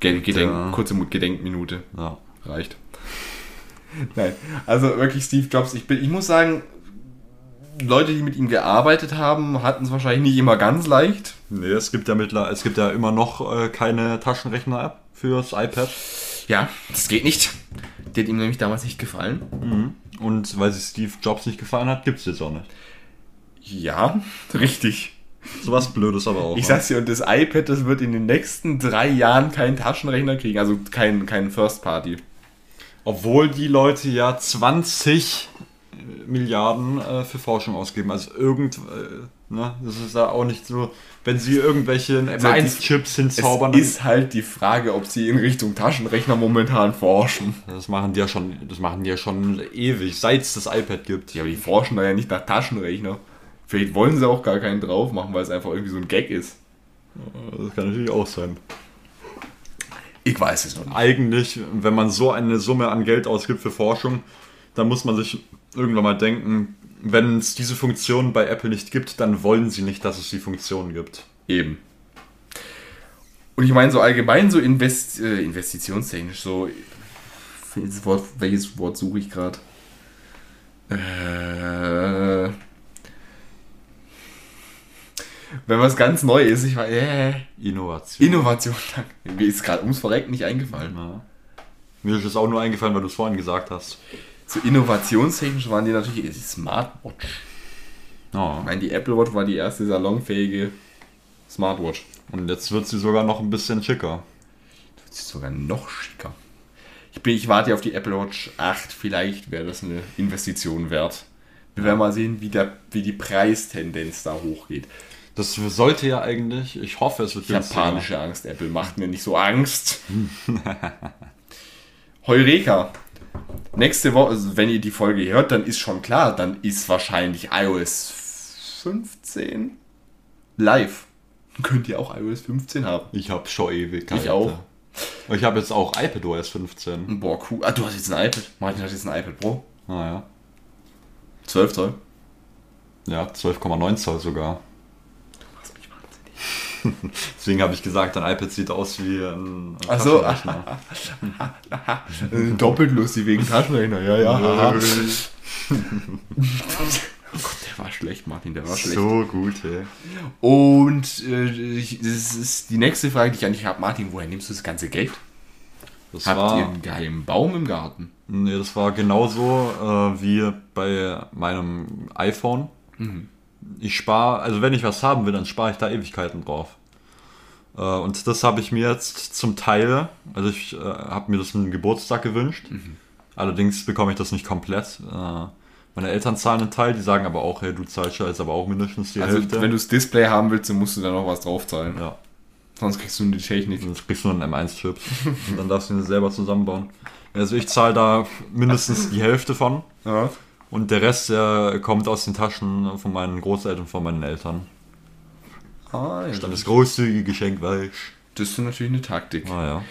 A: Ge- Gedenk,
B: Ja.
A: Kurze Gedenkminute.
B: Ja.
A: Reicht. [laughs] Nein, also wirklich Steve Jobs. Ich, bin, ich muss sagen, Leute, die mit ihm gearbeitet haben, hatten es wahrscheinlich nicht immer ganz leicht.
B: Nee, es gibt ja mittler, es gibt ja immer noch äh, keine Taschenrechner-App fürs iPad.
A: Ja, das geht nicht. Der hat ihm nämlich damals nicht gefallen.
B: Und weil sich Steve Jobs nicht gefallen hat, gibt es jetzt auch nicht.
A: Ja, [laughs] richtig.
B: Sowas Blödes aber auch.
A: Ich
B: ne?
A: sag's dir, und das iPad, das wird in den nächsten drei Jahren keinen Taschenrechner kriegen, also keinen kein First Party.
B: Obwohl die Leute ja 20 Milliarden äh, für Forschung ausgeben. Also irgend, äh, ne, das ist ja auch nicht so, wenn sie irgendwelche M1-Chips hinzaubern.
A: Es ist halt die Frage, ob sie in Richtung Taschenrechner momentan forschen.
B: das machen die ja schon, das machen die ja schon ewig, seit es das iPad gibt.
A: Ja, aber die forschen da ja nicht nach Taschenrechner. Vielleicht wollen sie auch gar keinen drauf machen, weil es einfach irgendwie so ein Gag ist.
B: Das kann natürlich auch sein.
A: Ich weiß es noch nicht.
B: Eigentlich, wenn man so eine Summe an Geld ausgibt für Forschung, dann muss man sich irgendwann mal denken, wenn es diese Funktion bei Apple nicht gibt, dann wollen sie nicht, dass es die Funktion gibt.
A: Eben. Und ich meine, so allgemein, so invest, äh, investitionstechnisch, so. Welches Wort, welches Wort suche ich gerade? Äh. Wenn was ganz neu ist, ich war. Äh,
B: Innovation.
A: Innovation, danke. Mir ist gerade ums Verrecken nicht eingefallen.
B: Ja. Mir ist es auch nur eingefallen, weil du es vorhin gesagt hast.
A: So innovationstechnisch waren die natürlich die Smartwatch.
B: Ja.
A: Ich meine, die Apple Watch war die erste salonfähige Smartwatch.
B: Und jetzt wird sie sogar noch ein bisschen schicker.
A: Das ist sogar noch schicker. Ich, bin, ich warte auf die Apple Watch 8. Vielleicht wäre das eine Investition wert. Wir werden mal sehen, wie, der, wie die Preistendenz da hochgeht.
B: Das sollte ja eigentlich, ich hoffe, es wird günstiger.
A: panische Angst. Apple macht mir nicht so Angst. [laughs] Heureka. Nächste Woche, also wenn ihr die Folge hört, dann ist schon klar, dann ist wahrscheinlich iOS 15 live. [laughs] Könnt ihr auch iOS 15 haben.
B: Ich habe schon ewig.
A: Ich auch.
B: Ich habe jetzt auch iPadOS 15.
A: Boah, cool. Ah, du hast jetzt ein iPad. Martin hat jetzt ein iPad Pro.
B: Naja.
A: 12 Zoll.
B: Ja, 12,9 Zoll sogar. [laughs] Deswegen habe ich gesagt, ein iPad sieht aus wie ein, ein
A: Ach so.
B: Taschenrechner. [laughs]
A: Äh, Doppelt lustig wegen Taschenrechner. Ja, ja. haha. [laughs] oh Gott, der war schlecht, Martin, der war schlecht.
B: so gut, ey.
A: Und äh, ich, das ist die nächste Frage, die ich dich habe. Martin, woher nimmst du das ganze Geld?
B: Das
A: Habt
B: war,
A: ihr einen geheimen Baum im Garten?
B: nee, das war genauso äh, wie bei meinem iPhone. Ich spare, also wenn ich was haben will, dann spare ich da Ewigkeiten drauf. Äh, und das habe ich mir jetzt zum Teil, also ich äh, habe mir das zum Geburtstag gewünscht. Allerdings bekomme ich das nicht komplett. Äh, meine Eltern zahlen einen Teil, die sagen aber auch, hey, du zahlst ja jetzt aber auch mindestens die
A: Also,
B: Hälfte.
A: wenn du das Display haben willst, dann musst du da noch was draufzahlen.
B: ja.
A: Sonst kriegst du die Technik.
B: Sonst kriegst du nur einen M1-Chip und dann darfst du ihn selber zusammenbauen. Also ich zahle da mindestens die Hälfte von
A: Ja.
B: Und der Rest der kommt aus den Taschen von meinen Großeltern, von meinen Eltern.
A: Ah, ja.
B: Dann das großzügige Geschenk weiß.
A: Das ist natürlich eine Taktik.
B: Ah ja.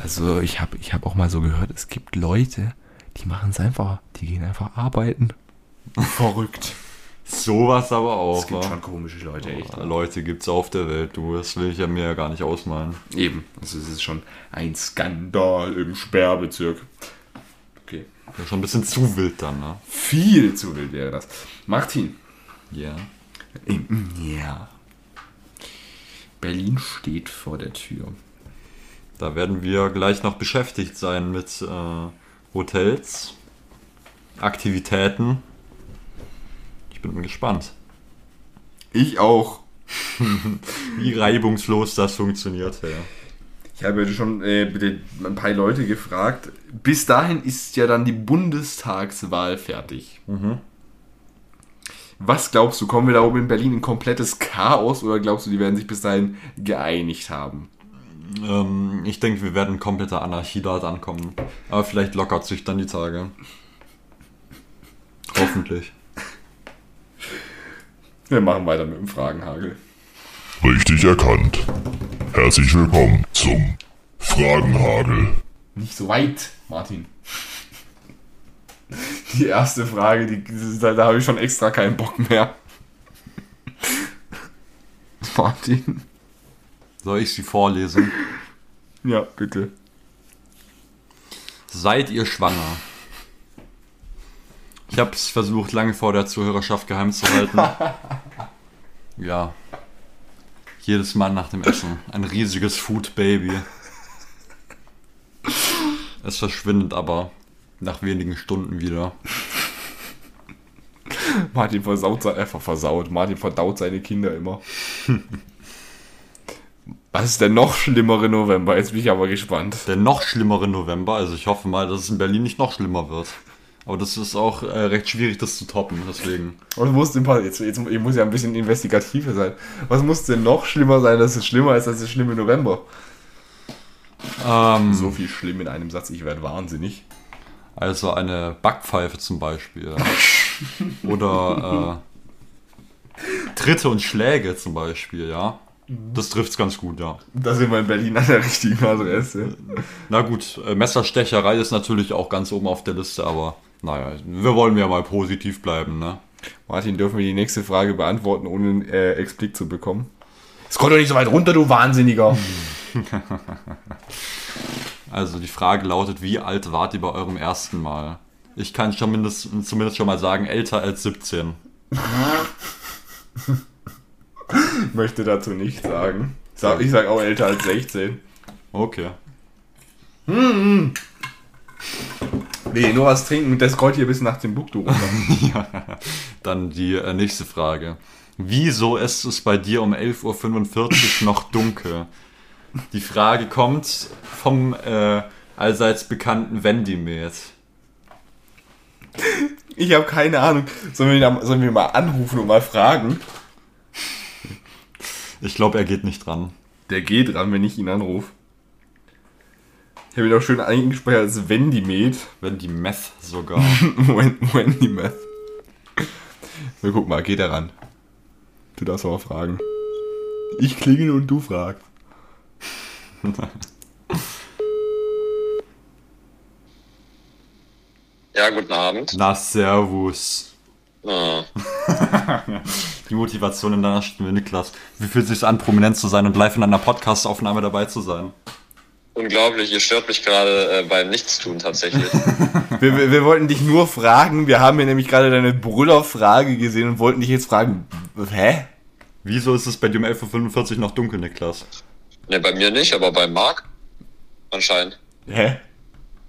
A: Also ich habe ich hab auch mal so gehört, es gibt Leute, die machen es einfach, die gehen einfach arbeiten. [laughs] Verrückt.
B: Sowas aber auch.
A: Es gibt
B: wa?
A: schon komische Leute, echt.
B: Leute gibt's auf der Welt, du, das will ich ja mir ja gar nicht ausmalen.
A: Eben. Also es ist schon ein Skandal im Sperrbezirk. Okay.
B: Ja, schon ein bisschen zu wild dann, ne?
A: Viel zu wild wäre das. Martin.
B: Ja.
A: Ja. Berlin steht vor der Tür.
B: Da werden wir gleich noch beschäftigt sein mit äh, Hotels, Aktivitäten. Ich bin gespannt,
A: Ich auch. [laughs]
B: wie reibungslos das funktioniert. Ja.
A: Ich habe ja schon äh, bitte ein paar Leute gefragt. Bis dahin ist ja dann die Bundestagswahl fertig. Was glaubst du, kommen wir da oben in Berlin in komplettes Chaos oder glaubst du, die werden sich bis dahin geeinigt haben?
B: Ähm, ich denke, wir werden in kompletter Anarchie dort ankommen. Aber vielleicht lockert sich dann die Tage. [laughs] Hoffentlich.
A: Wir machen weiter mit dem Fragenhagel.
D: Richtig erkannt. Herzlich willkommen zum Fragenhagel.
A: Nicht so weit, Martin. Die erste Frage, die, da, da habe ich schon extra keinen Bock mehr. [laughs] Martin.
B: Soll ich sie vorlesen?
A: Ja, bitte.
B: Seid ihr schwanger? Ich habe es versucht, lange vor der Zuhörerschaft geheim zu halten. [laughs] Ja. Jedes Mal nach dem Essen. Ein riesiges Food Baby. Es verschwindet aber nach wenigen Stunden wieder.
A: Martin versaut sein, einfach versaut. Martin verdaut seine Kinder immer. Was ist der noch schlimmere November? Jetzt bin ich aber gespannt.
B: Der noch schlimmere November, also ich hoffe mal, dass es in Berlin nicht noch schlimmer wird. Aber das ist auch äh, recht schwierig, das zu toppen, deswegen.
A: Was muss denn passieren? Jetzt, jetzt ich muss ja ein bisschen investigativer sein. Was muss denn noch schlimmer sein, dass es schlimmer ist als der schlimme November?
B: Ähm,
A: So viel schlimm in einem Satz, ich werde wahnsinnig.
B: Also eine Backpfeife zum Beispiel. [laughs] Oder äh, Tritte und Schläge zum Beispiel, ja. Das trifft's ganz gut, ja.
A: Da sind wir in Berlin an der richtigen Adresse.
B: Na gut, äh, Messerstecherei ist natürlich auch ganz oben auf der Liste, aber naja, wir wollen ja mal positiv bleiben, ne?
A: Martin, dürfen wir die nächste Frage beantworten, ohne einen äh, Explikt zu bekommen? Es kommt doch nicht so weit runter, du Wahnsinniger. [laughs]
B: Also die Frage lautet, wie alt wart ihr bei eurem ersten Mal? Ich kann schon mindest, zumindest schon mal sagen, älter als 17.
A: Ich [laughs] möchte dazu nichts sagen. Sag- Ich sage auch älter als 16.
B: Okay.
A: Nee, nur was trinken, das rollt hier bis nach dem Buktu runter. [laughs]
B: Dann die äh, nächste Frage. Wieso ist es bei dir um 11.45 Uhr noch dunkel? Die Frage kommt vom äh, allseits bekannten Wendymet.
A: Ich habe keine Ahnung. Sollen wir, sollen wir mal anrufen und mal fragen?
B: Ich glaube, er geht nicht dran.
A: Der geht dran, wenn ich ihn anrufe. Ich habe ihn auch schön eingespeichert als Wendymet.
B: Wendy Meth sogar. [laughs]
A: Wen- Wendy Meth. Wir gucken mal, geht er ran? Du darfst aber fragen. Ich klingel und du fragst. [laughs]
E: Ja, guten Abend.
B: Na, servus.
E: Ah, [laughs]
B: Die Motivation in deiner Stimme, Niklas. Wie fühlt es sich an, prominent zu sein und live in einer Podcast-Aufnahme dabei zu sein?
E: Unglaublich, ihr stört mich gerade äh, beim Nichtstun tatsächlich.
A: Wir, [laughs] wir, wir wollten dich nur fragen. Wir haben hier nämlich gerade deine Brüllerfrage gesehen und wollten dich jetzt fragen. Hä?
B: Wieso ist es bei dir um 11.45 Uhr noch dunkel, Niklas?
E: ne, bei mir nicht, aber bei Marc anscheinend.
A: Hä?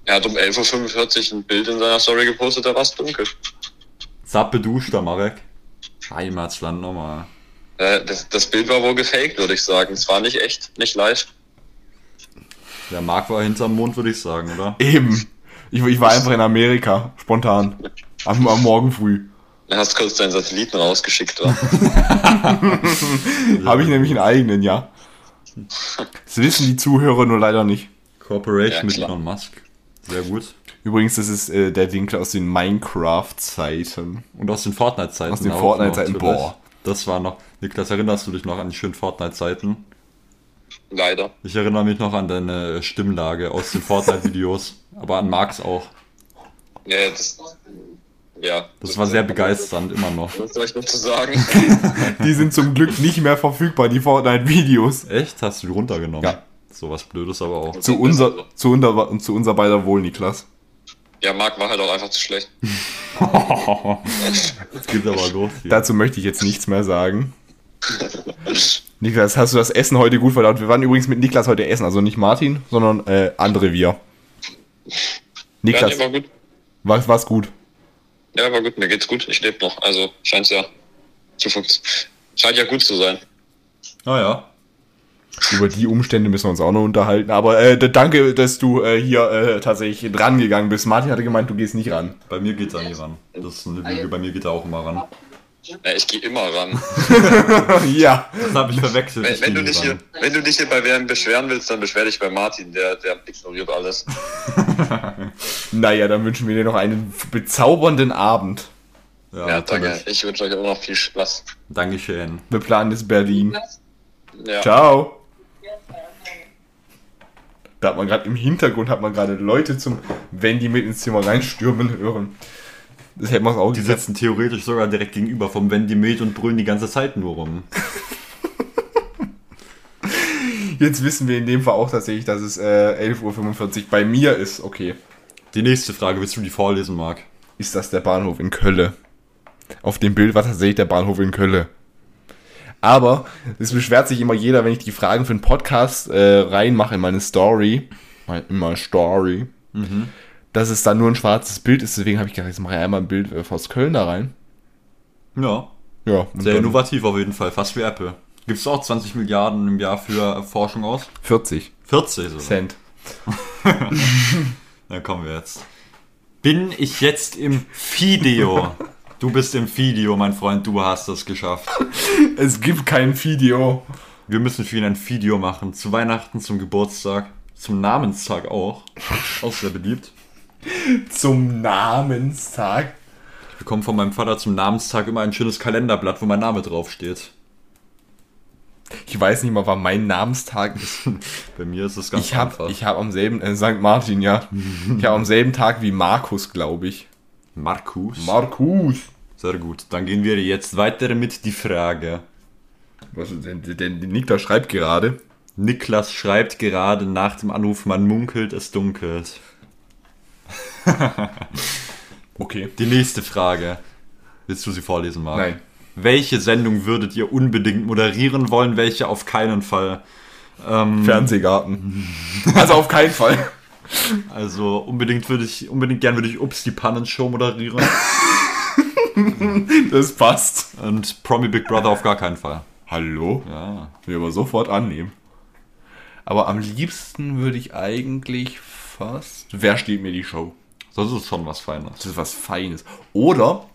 E: Er hat um 11.45 Uhr ein Bild in seiner Story gepostet, da war es dunkel.
B: Sappe duscht da, Marek. Heimatsland nochmal.
E: Äh, das, das Bild war wohl gefaked, würde ich sagen. Es war nicht echt, nicht live.
B: Der Marc war hinterm Mond, würde ich sagen, oder?
A: Eben. Ich, ich war einfach in Amerika. Spontan. Am, am Morgen früh.
E: Du hast kurz deinen Satelliten rausgeschickt, wa? [laughs]
A: Habe ich nämlich einen eigenen, ja. Das wissen die Zuhörer nur leider nicht.
B: Cooperation
E: Ja,
B: mit. Elon Musk. Sehr gut.
A: Übrigens, das ist äh, der Winkel aus den Minecraft-Zeiten.
B: Und aus den Fortnite-Zeiten.
A: Aus den Fortnite-Zeiten, boah.
B: Das war noch. Niklas, erinnerst du dich noch an die schönen Fortnite-Zeiten?
E: Leider.
B: Ich erinnere mich noch an deine Stimmlage aus den Fortnite-Videos, aber an Marks auch.
E: Ja, das, ja.
B: Das war sehr begeisternd, immer noch.
E: Was soll ich dazu sagen? [laughs]
A: Die sind zum Glück nicht mehr verfügbar, die Fortnite-Videos.
B: Echt? Hast du die runtergenommen?
A: Ja.
B: So was Blödes aber auch.
A: Zu unser, zu, unser, zu unser beider Wohl, Niklas.
E: ja, Marc war halt auch einfach zu schlecht. [laughs]
B: Jetzt geht's aber los hier.
A: Dazu möchte ich jetzt nichts mehr sagen. [laughs] Niklas, hast du das Essen heute gut verdaut? Wir waren übrigens mit Niklas heute essen, also nicht Martin, sondern äh, andere wir.
E: Ja,
A: Niklas,
E: nee, war gut.
A: was war's gut?
E: Ja, war gut, mir geht's gut. Ich lebe noch. Also scheint's ja zu. Scheint ja gut zu sein.
B: Ah ja.
A: Über die Umstände müssen wir uns auch noch unterhalten. Aber äh, danke, dass du äh, hier äh, tatsächlich dran gegangen bist. Martin hatte gemeint, du gehst nicht ran.
B: Bei mir geht's an nie ran. Das ist eine Lüge, bei mir geht er auch immer ran.
E: Ja, ich gehe immer ran. [laughs]
A: ja.
B: Das habe ich verwechselt.
E: Wenn,
B: ich
E: wenn, du dich hier, wenn du dich hier bei wem beschweren willst, dann beschwer dich bei Martin. Der, der ignoriert alles. [laughs]
A: Naja, dann wünschen wir dir noch einen bezaubernden Abend.
B: Ja,
E: Ja, danke.
B: natürlich.
E: Ich wünsche euch auch noch viel Spaß.
B: Dankeschön.
A: Wir planen ist Berlin.
E: Ja.
A: Ciao. Da hat man gerade im Hintergrund hat man gerade Leute zum, wenn die mit ins Zimmer reinstürmen hören. Das hätte man auch
B: Die sitzen theoretisch sogar direkt gegenüber vom Wendy Med und brüllen die ganze Zeit nur rum. [laughs]
A: Jetzt wissen wir in dem Fall auch tatsächlich, dass es äh, 11.45 Uhr bei mir ist. Okay.
B: Die nächste Frage, willst du die vorlesen, Marc?
A: Ist das der Bahnhof in Kölle? Auf dem Bild war tatsächlich der Bahnhof in Kölle. Aber es beschwert sich immer jeder, wenn ich die Fragen für einen Podcast äh, reinmache in meine Story, in meine Story, dass es dann nur ein schwarzes Bild ist. Deswegen habe ich gedacht, jetzt mache ich einmal ein Bild äh, aus Köln da rein.
B: Ja.
A: Ja,
B: Sehr
A: dann
B: innovativ auf jeden Fall, fast wie Apple. Gibst du auch 20 Milliarden im Jahr für Forschung aus?
A: 40
B: 40 sogar.
A: Cent. [laughs]
B: Dann kommen wir jetzt. Bin ich jetzt im Video? Du bist im Video, mein Freund, du hast es geschafft. [laughs]
A: Es gibt kein Video.
B: Wir müssen für ihn ein Video machen. Zu Weihnachten, zum Geburtstag, zum Namenstag auch. Auch sehr beliebt.
A: Zum Namenstag.
B: Ich bekomme von meinem Vater zum Namenstag immer ein schönes Kalenderblatt, wo mein Name draufsteht.
A: Ich weiß nicht mal, wann mein Namenstag ist. [laughs]
B: Bei mir ist es ganz
A: Ich habe
B: einfach.
A: ich hab am selben, äh, St. Martin, ja. Ich habe am selben Tag wie Markus, glaube ich.
B: Markus.
A: Markus.
B: Sehr gut. Dann gehen wir jetzt weiter mit die Frage.
A: Was ist denn, denn Nick da schreibt gerade.
B: Niklas schreibt gerade nach dem Anruf, man munkelt, es dunkelt. [laughs]
A: Okay.
B: Die nächste Frage. Willst du sie vorlesen, Marc?
A: Nein.
B: Welche Sendung würdet ihr unbedingt moderieren wollen, welche auf keinen Fall? Ähm,
A: Fernsehgarten. [laughs] Also auf keinen Fall.
B: also unbedingt würde ich, unbedingt gern würde ich Ups die Pannenshow moderieren [laughs]
A: Das passt.
B: und Promi Big Brother auf gar keinen Fall.
A: Hallo?
B: Ja.
A: Will aber sofort annehmen. Aber am liebsten würde ich eigentlich fast. Wer steht mir die Show?
B: Das ist schon was Feines.
A: Das ist was Feines. Oder,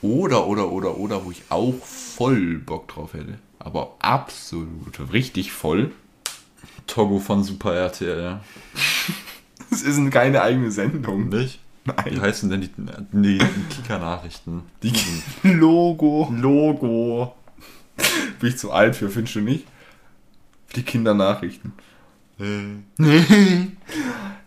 A: oder, oder, oder, oder, wo ich auch voll Bock drauf hätte. Aber absolut richtig voll.
B: Togo von Super RTL. [laughs]
A: Das ist keine eigene Sendung.
B: Nicht? Wie
A: Nein.
B: heißen denn die, die, die Kika-Nachrichten?
A: Die [laughs] Logo.
B: Logo.
A: Bin ich zu alt für, findest du nicht? Die Kindernachrichten.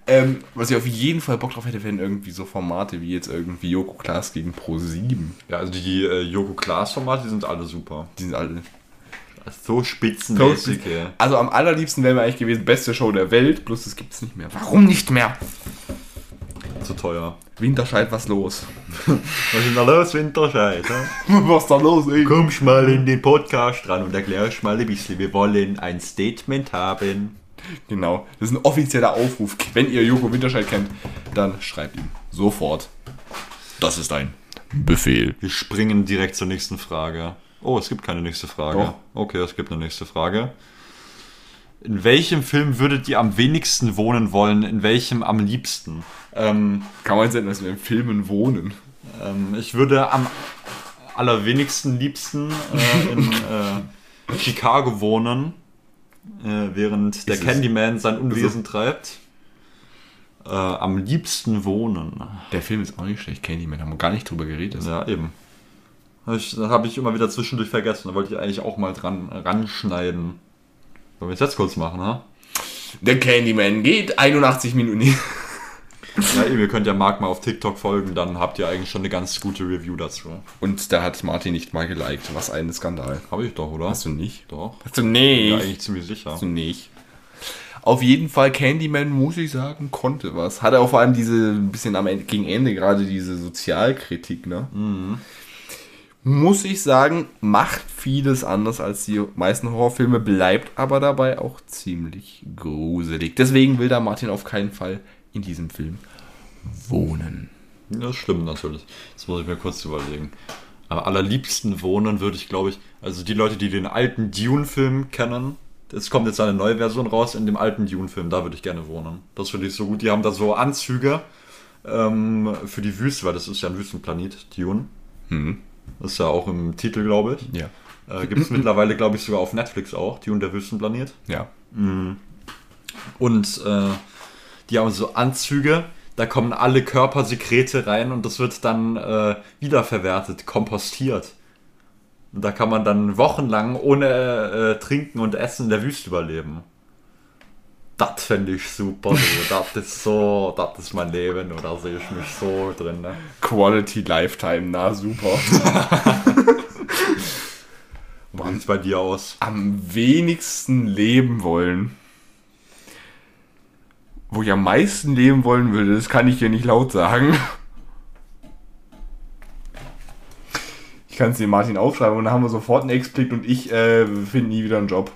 A: Ähm, was ich auf jeden Fall Bock drauf hätte, wären irgendwie so Formate wie jetzt irgendwie Joko Klaas gegen Pro 7.
B: Ja, also die äh, Joko Klaas-Formate, die sind alle super.
A: Die sind alle.
B: So spitzenmäßig, ja.
A: Also am allerliebsten wäre mir eigentlich gewesen, beste Show der Welt, bloß das gibt's nicht mehr. Warum nicht mehr?
B: Zu teuer.
A: Winterscheid, was los?
B: Was ist denn da los, Winterscheid? [laughs]
A: was da los, ey?
B: Kommst mal in den Podcast ran und erklärst mal ein bisschen. Wir wollen ein Statement haben.
A: Genau, das ist ein offizieller Aufruf. Wenn ihr Joko Winterscheid kennt, dann schreibt ihm sofort. Das ist ein Befehl.
B: Wir springen direkt zur nächsten Frage. Oh, es gibt keine nächste Frage.
A: Doch.
B: Okay, es gibt eine nächste Frage. In welchem Film würdet ihr am wenigsten wohnen wollen? In welchem am liebsten? Ähm,
A: Kann man sehen, dass wir in Filmen wohnen.
B: ähm, ich würde am allerwenigsten liebsten äh, in äh, Chicago wohnen, äh, während der
A: Ist es-
B: Candyman sein Unwesen treibt. Äh, am liebsten wohnen.
A: Der Film ist auch nicht schlecht, Candyman, haben wir gar nicht drüber geredet.
B: Ja, eben. Hab ich- habe ich immer wieder zwischendurch vergessen. Da wollte ich eigentlich auch mal dran ranschneiden. Wollen wir es jetzt kurz machen, ha?
A: Der Candyman geht 81 Minuten. [laughs]
B: Ja, eben, ihr könnt ja Marc mal auf TikTok folgen, dann habt ihr eigentlich schon eine ganz gute Review dazu.
A: Und da hat Martin nicht mal geliked. Was ein Skandal.
B: Habe ich doch, oder?
A: Hast du nicht?
B: Doch.
A: Hast du nicht?
B: Ja, eigentlich ziemlich sicher.
A: Hast du nicht. Auf jeden Fall, Candyman, muss ich sagen, konnte was. Hatte auch vor allem diese, ein bisschen am Ende, gegen Ende gerade diese Sozialkritik, ne? Muss ich sagen, macht vieles anders als die meisten Horrorfilme, bleibt aber dabei auch ziemlich gruselig. Deswegen will da Martin auf keinen Fall in diesem Film wohnen.
B: Das stimmt natürlich. Das muss ich mir kurz überlegen. Am allerliebsten wohnen würde ich, glaube ich, also die Leute, die den alten Dune-Film kennen, es kommt jetzt eine neue Version raus, in dem alten Dune-Film, da würde ich gerne wohnen. Das finde ich so gut. Die haben da so Anzüge ähm, für die Wüste, weil das ist ja ein Wüstenplanet, Dune. Das ist ja auch im Titel, glaube ich.
A: Ja.
B: Äh, Gibt es mittlerweile, glaube ich, sogar auf Netflix auch, Dune der Wüstenplanet.
A: Ja.
B: Und äh, die haben so Anzüge, da kommen alle Körpersekrete rein und das wird dann äh, wiederverwertet, kompostiert. Und da kann man dann wochenlang ohne äh, Trinken und Essen in der Wüste überleben. Das fände ich super. Du. [laughs] Das ist so, das ist mein Leben und da sehe ich mich so drin. Ne?
A: Quality Lifetime, na super. [laughs]
B: Wie sieht's bei dir aus?
A: am wenigsten leben wollen. Wo ich am meisten leben wollen würde, das kann ich hier nicht laut sagen. Ich kann es dir Martin aufschreiben und dann haben wir sofort einen Ex-Klick und ich äh, finde nie wieder einen Job.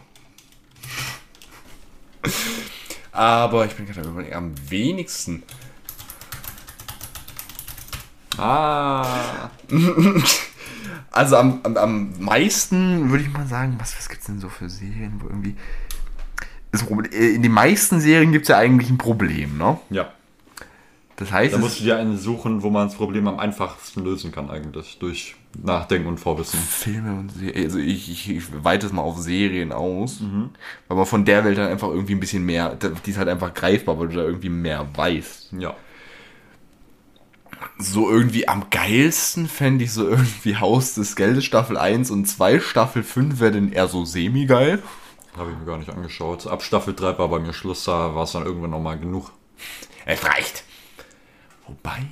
A: Aber ich bin gerade am wenigsten.
B: Ah, [laughs]
A: Also am, am, am meisten würde ich mal sagen, was, was gibt es denn so für Serien, wo irgendwie. Das Problem, äh, in den meisten Serien gibt es ja eigentlich ein Problem, ne?
B: ja.
A: Das heißt,
B: Da musst du dir einen suchen, wo man das Problem am einfachsten lösen kann eigentlich. Durch Nachdenken und Vorwissen.
A: Filme und Serien, also ich, ich, ich weite es mal auf Serien aus, weil man von der Welt dann einfach irgendwie ein bisschen mehr, die ist halt einfach greifbar, weil du da irgendwie mehr weißt.
B: Ja.
A: So irgendwie am geilsten fände ich so [laughs] irgendwie Haus des Geldes Staffel 1 und 2, Staffel 5 wäre dann eher so semi-geil.
B: Habe ich mir gar nicht angeschaut. Ab Staffel 3 war bei mir Schluss, da war es dann irgendwann nochmal genug.
A: Es reicht. Wobei.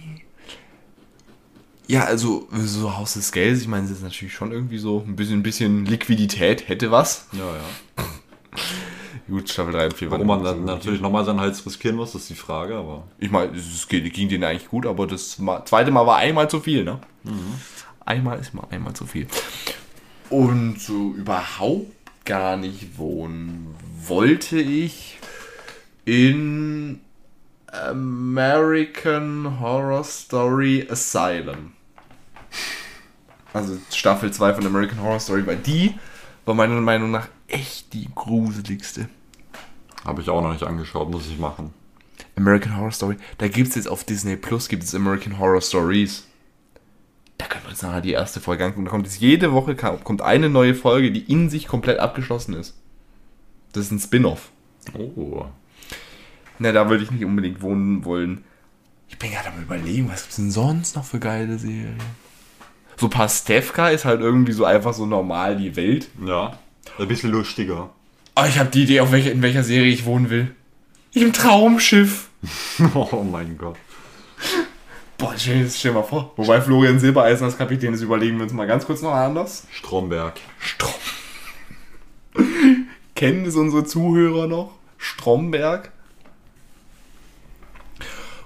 A: Ja, also so Haus des Geldes, ich meine, es ist natürlich schon irgendwie so ein bisschen, ein bisschen Liquidität, hätte was.
B: Ja, ja. [laughs]
A: Gut, Staffel 3 und 4
B: Warum man dann natürlich nochmal seinen Hals riskieren muss, ist die Frage, aber.
A: Ich meine, es ging denen eigentlich gut, aber das zweite Mal war einmal zu viel, ne? Einmal ist mal einmal zu viel. Und so überhaupt gar nicht wohnen wollte ich in American Horror Story Asylum. Also Staffel 2 von American Horror Story, weil die war meiner Meinung nach echt die gruseligste.
B: Habe ich auch noch nicht angeschaut, muss ich machen.
A: American Horror Story. Da gibt es jetzt auf Disney Plus gibt es American Horror Stories. Da können wir uns nachher die erste Folge angucken. Da kommt jetzt jede Woche kommt eine neue Folge, die in sich komplett abgeschlossen ist. Das ist ein Spin-off.
B: Oh.
A: Na, da würde ich nicht unbedingt wohnen wollen. Ich bin gerade am überlegen, was gibt's denn sonst noch für geile Serien? So Pastewka ist halt irgendwie so einfach so normal die Welt.
B: Ja. Ein bisschen lustiger.
A: Oh, ich habe die Idee, auf welche, in welcher Serie ich wohnen will. Im Traumschiff. [laughs]
B: Oh mein Gott.
A: Boah, stell dir stell mal vor. Wobei Florian Silbereisen als Kapitän ist, überlegen wir uns mal ganz kurz noch anders.
B: Stromberg.
A: Strom. [laughs] Kennen es unsere Zuhörer noch? Stromberg?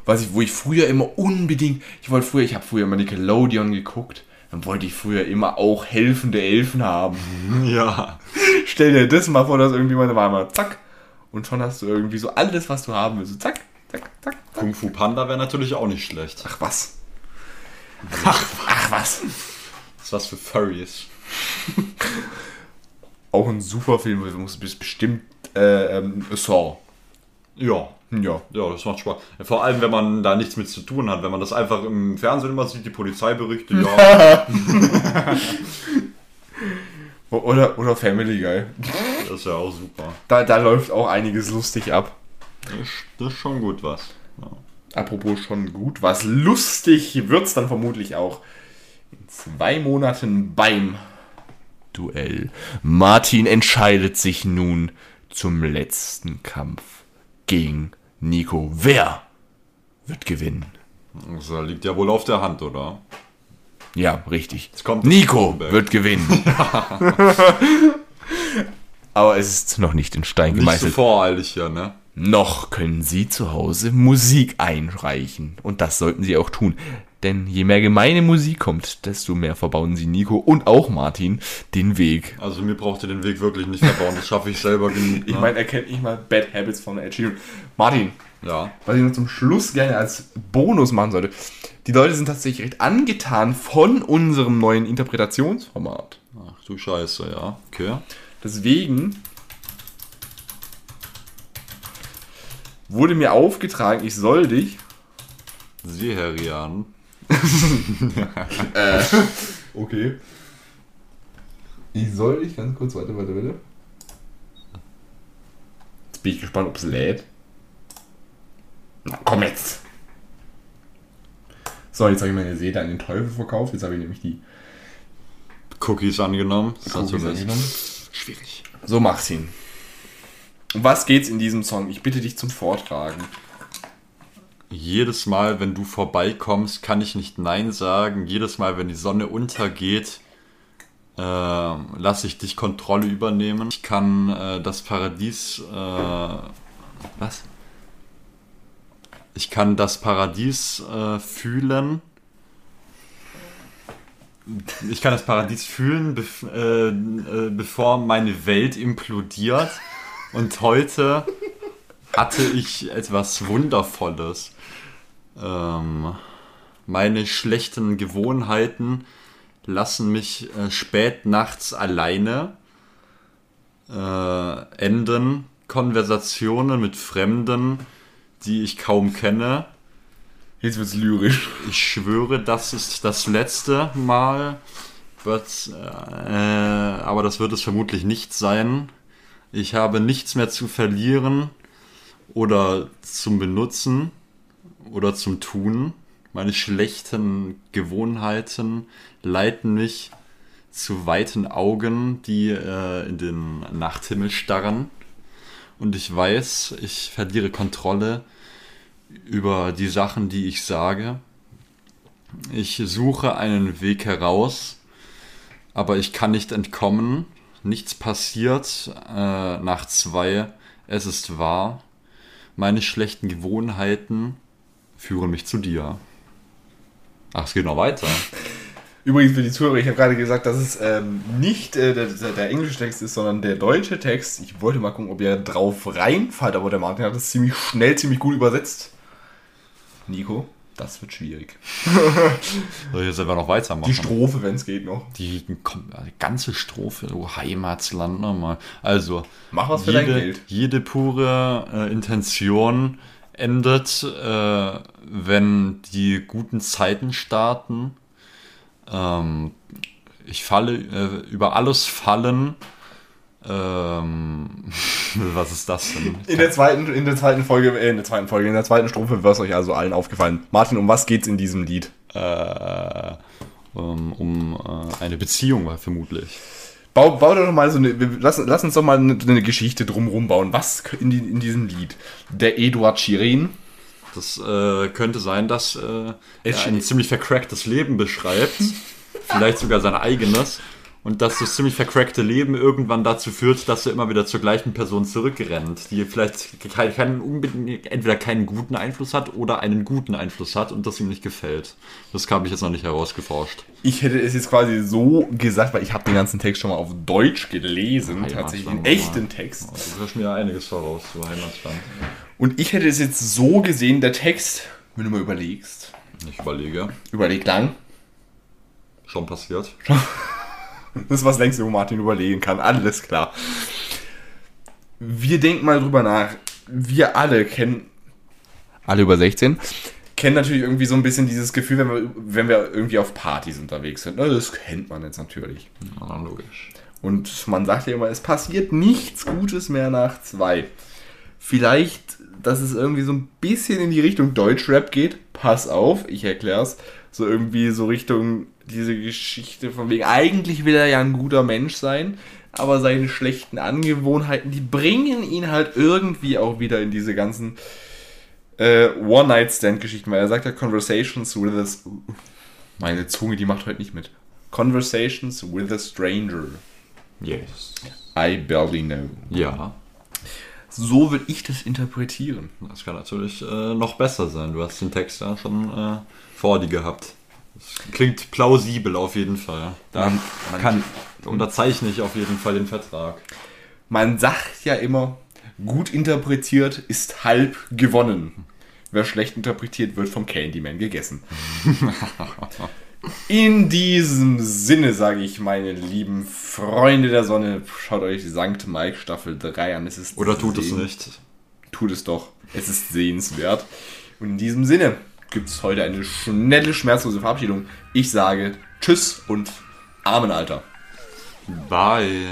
A: Was ich, wo ich früher immer unbedingt, ich wollte früher, ich habe früher immer Nickelodeon geguckt, dann wollte ich früher immer auch helfende Elfen haben. [laughs]
B: Ja.
A: Stell dir das mal vor, dass irgendjemand war mal zack und schon hast du irgendwie so alles, was du haben willst. So zack.
B: Kung Fu Panda wäre natürlich auch nicht schlecht.
A: Ach was. Ach, ach was.
B: Das ist was für Furries. [laughs]
A: Auch ein super Film, du musst bestimmt äh, ähm, Saw.
B: Ja.
A: Ja.
B: Ja, das macht Spaß. Vor allem, wenn man da nichts mit zu tun hat. Wenn man das einfach im Fernsehen immer sieht, die Polizeiberichte, ja, [laughs]
A: Oder, oder Family Guy.
B: das ist ja auch super.
A: Da, da läuft auch einiges lustig ab.
B: Das ist schon gut was.
A: Apropos schon gut, was lustig wird's dann vermutlich auch in zwei Monaten beim Duell. Martin entscheidet sich nun zum letzten Kampf gegen Nico. Wer wird gewinnen?
B: Das liegt ja wohl auf der Hand, oder?
A: Ja, richtig.
B: kommt
A: Nico wird gewinnen. [laughs] Aber es ist noch nicht in Stein
B: Nicht so
A: gemeißelt.
B: voreilig hier, ne?
A: Noch können Sie zu Hause Musik einreichen. Und das sollten Sie auch tun. Denn je mehr gemeine Musik kommt, desto mehr verbauen Sie Nico und auch Martin den Weg.
B: Also mir braucht ihr den Weg wirklich nicht verbauen, das schaffe ich selber genug.
A: Ich
B: ne?
A: meine, er kennt nicht mal Bad Habits von Ed Sheeran. Martin,
B: ja.
A: was ich noch zum Schluss gerne als Bonus machen sollte. Die Leute sind tatsächlich recht angetan von unserem neuen Interpretationsformat.
B: Ach du Scheiße, ja. Okay.
A: Deswegen wurde mir aufgetragen, ich soll dich
B: Seherian.
A: Okay. Ich soll dich ganz kurz, warte, warte, warte. Jetzt bin ich gespannt, ob es lädt. Na, komm jetzt! So, jetzt habe ich meine Seele an den Teufel verkauft. Jetzt habe ich nämlich die
B: Cookies angenommen. Das ist
A: Cookies angenommen.
B: schwierig.
A: So, Maxim. Um was geht's in diesem Song? Ich bitte dich zum Vortragen.
B: Jedes Mal, wenn du vorbeikommst, kann ich nicht Nein sagen. Jedes Mal, wenn die Sonne untergeht, äh, lasse ich dich Kontrolle übernehmen. Ich kann äh, das Paradies. Äh, was? Ich kann das Paradies äh, fühlen. Ich kann das Paradies fühlen, bef äh, äh, bevor meine Welt implodiert. Und heute hatte ich etwas Wundervolles. Ähm, meine schlechten Gewohnheiten lassen mich äh, spät nachts alleine äh, enden. Konversationen mit Fremden, die ich kaum kenne.
A: Jetzt wird's lyrisch.
B: Ich schwöre, das ist das letzte Mal. Wird, äh, aber das wird es vermutlich nicht sein. Ich habe nichts mehr zu verlieren oder zum Benutzen oder zum Tun. Meine schlechten Gewohnheiten leiten mich zu weiten Augen, die äh, in den Nachthimmel starren. Und ich weiß, ich verliere Kontrolle über die Sachen, die ich sage. Ich suche einen Weg heraus, aber ich kann nicht entkommen. Nichts passiert äh, nach zwei. Es ist wahr. Meine schlechten Gewohnheiten führen mich zu dir. Ach, es geht noch weiter.
A: Übrigens für die Zuhörer, ich habe gerade gesagt, dass es ähm, nicht äh, der, der, der englische Text ist, sondern der deutsche Text. Ich wollte mal gucken, ob ihr drauf reinfallt, aber der Martin hat es ziemlich schnell, ziemlich gut übersetzt. Nico, Das wird schwierig.
B: Soll ich jetzt einfach noch weitermachen?
A: Die Strophe, wenn es geht noch.
B: Die, kom- die ganze Strophe, du Heimatsland nochmal. Also,
A: Mach was für
B: jede,
A: dein Geld.
B: Jede pure äh, Intention endet, äh, wenn die guten Zeiten starten. Ähm, ich falle, äh, über alles fallen. Ähm, [laughs] was ist das denn?
A: In der zweiten, in der zweiten Folge, äh, in der zweiten Folge, in der zweiten Strophe wäre es euch also allen aufgefallen. Martin, um was geht's in diesem Lied?
B: Äh, um um äh, eine Beziehung vermutlich.
A: Bau, bau doch mal so eine, lass, lass uns doch mal eine, eine Geschichte drumherum bauen. Was in, die, in diesem Lied? Der Eduard Chirin,
B: Das äh, könnte sein, dass äh, er ein ziemlich vercracktes Leben beschreibt. vielleicht sogar sein eigenes. Und dass das ziemlich vercrackte Leben irgendwann dazu führt, dass er immer wieder zur gleichen Person zurückrennt, die vielleicht keinen, unbedingt, entweder keinen guten Einfluss hat oder einen guten Einfluss hat und das ihm nicht gefällt. Das habe ich jetzt noch nicht herausgeforscht.
A: ich hätte es jetzt quasi so gesagt, weil ich habe den ganzen Text schon mal auf Deutsch gelesen,
B: Heimatland
A: tatsächlich
B: nochmal.
A: echten Text.
B: Also, du hast mir ja einiges voraus, so Heimatland.
A: Und ich hätte es jetzt so gesehen, der Text, wenn du mal überlegst,
B: Ich überlege.
A: überleg lang,
B: Schon passiert.
A: Das ist was längst, wo Martin überlegen kann. Alles klar. Wir denken mal drüber nach. Wir alle kennen, alle über 16, kennen natürlich irgendwie so ein bisschen dieses Gefühl, wenn wir, wenn wir irgendwie auf Partys unterwegs sind. Ne, Das kennt man jetzt natürlich.
B: Ja, logisch.
A: Und man sagt ja immer, es passiert nichts Gutes mehr nach zwei. Vielleicht, dass es irgendwie so ein bisschen in die Richtung Deutschrap geht. Pass auf, ich erklär's. So irgendwie so Richtung diese Geschichte von wegen, eigentlich will er ja ein guter Mensch sein, aber seine schlechten Angewohnheiten, die bringen ihn halt irgendwie auch wieder in diese ganzen äh, One-Night-Stand-Geschichten, weil er sagt ja Conversations with a... Meine Zunge, die macht heute nicht mit. Conversations with a stranger.
B: Yes.
A: I barely know.
B: Ja.
A: So will ich das interpretieren.
B: Das kann natürlich äh, noch besser sein. Du hast den Text ja schon äh, vor dir gehabt. Klingt plausibel auf jeden Fall. Da
A: Man-
B: kann, unterzeichne ich auf jeden Fall den Vertrag.
A: Man sagt ja immer, gut interpretiert ist halb gewonnen. Wer schlecht interpretiert, wird vom Candyman gegessen. [laughs] In diesem Sinne sage ich, meine lieben Freunde der Sonne, schaut euch Sankt Mike Staffel 3 an. Es ist
B: Oder tut es nicht.
A: Tut es doch. Es ist sehenswert. Und in diesem Sinne gibt es heute eine schnelle, schmerzlose Verabschiedung. Ich sage Tschüss und Amen, Alter.
B: Bye.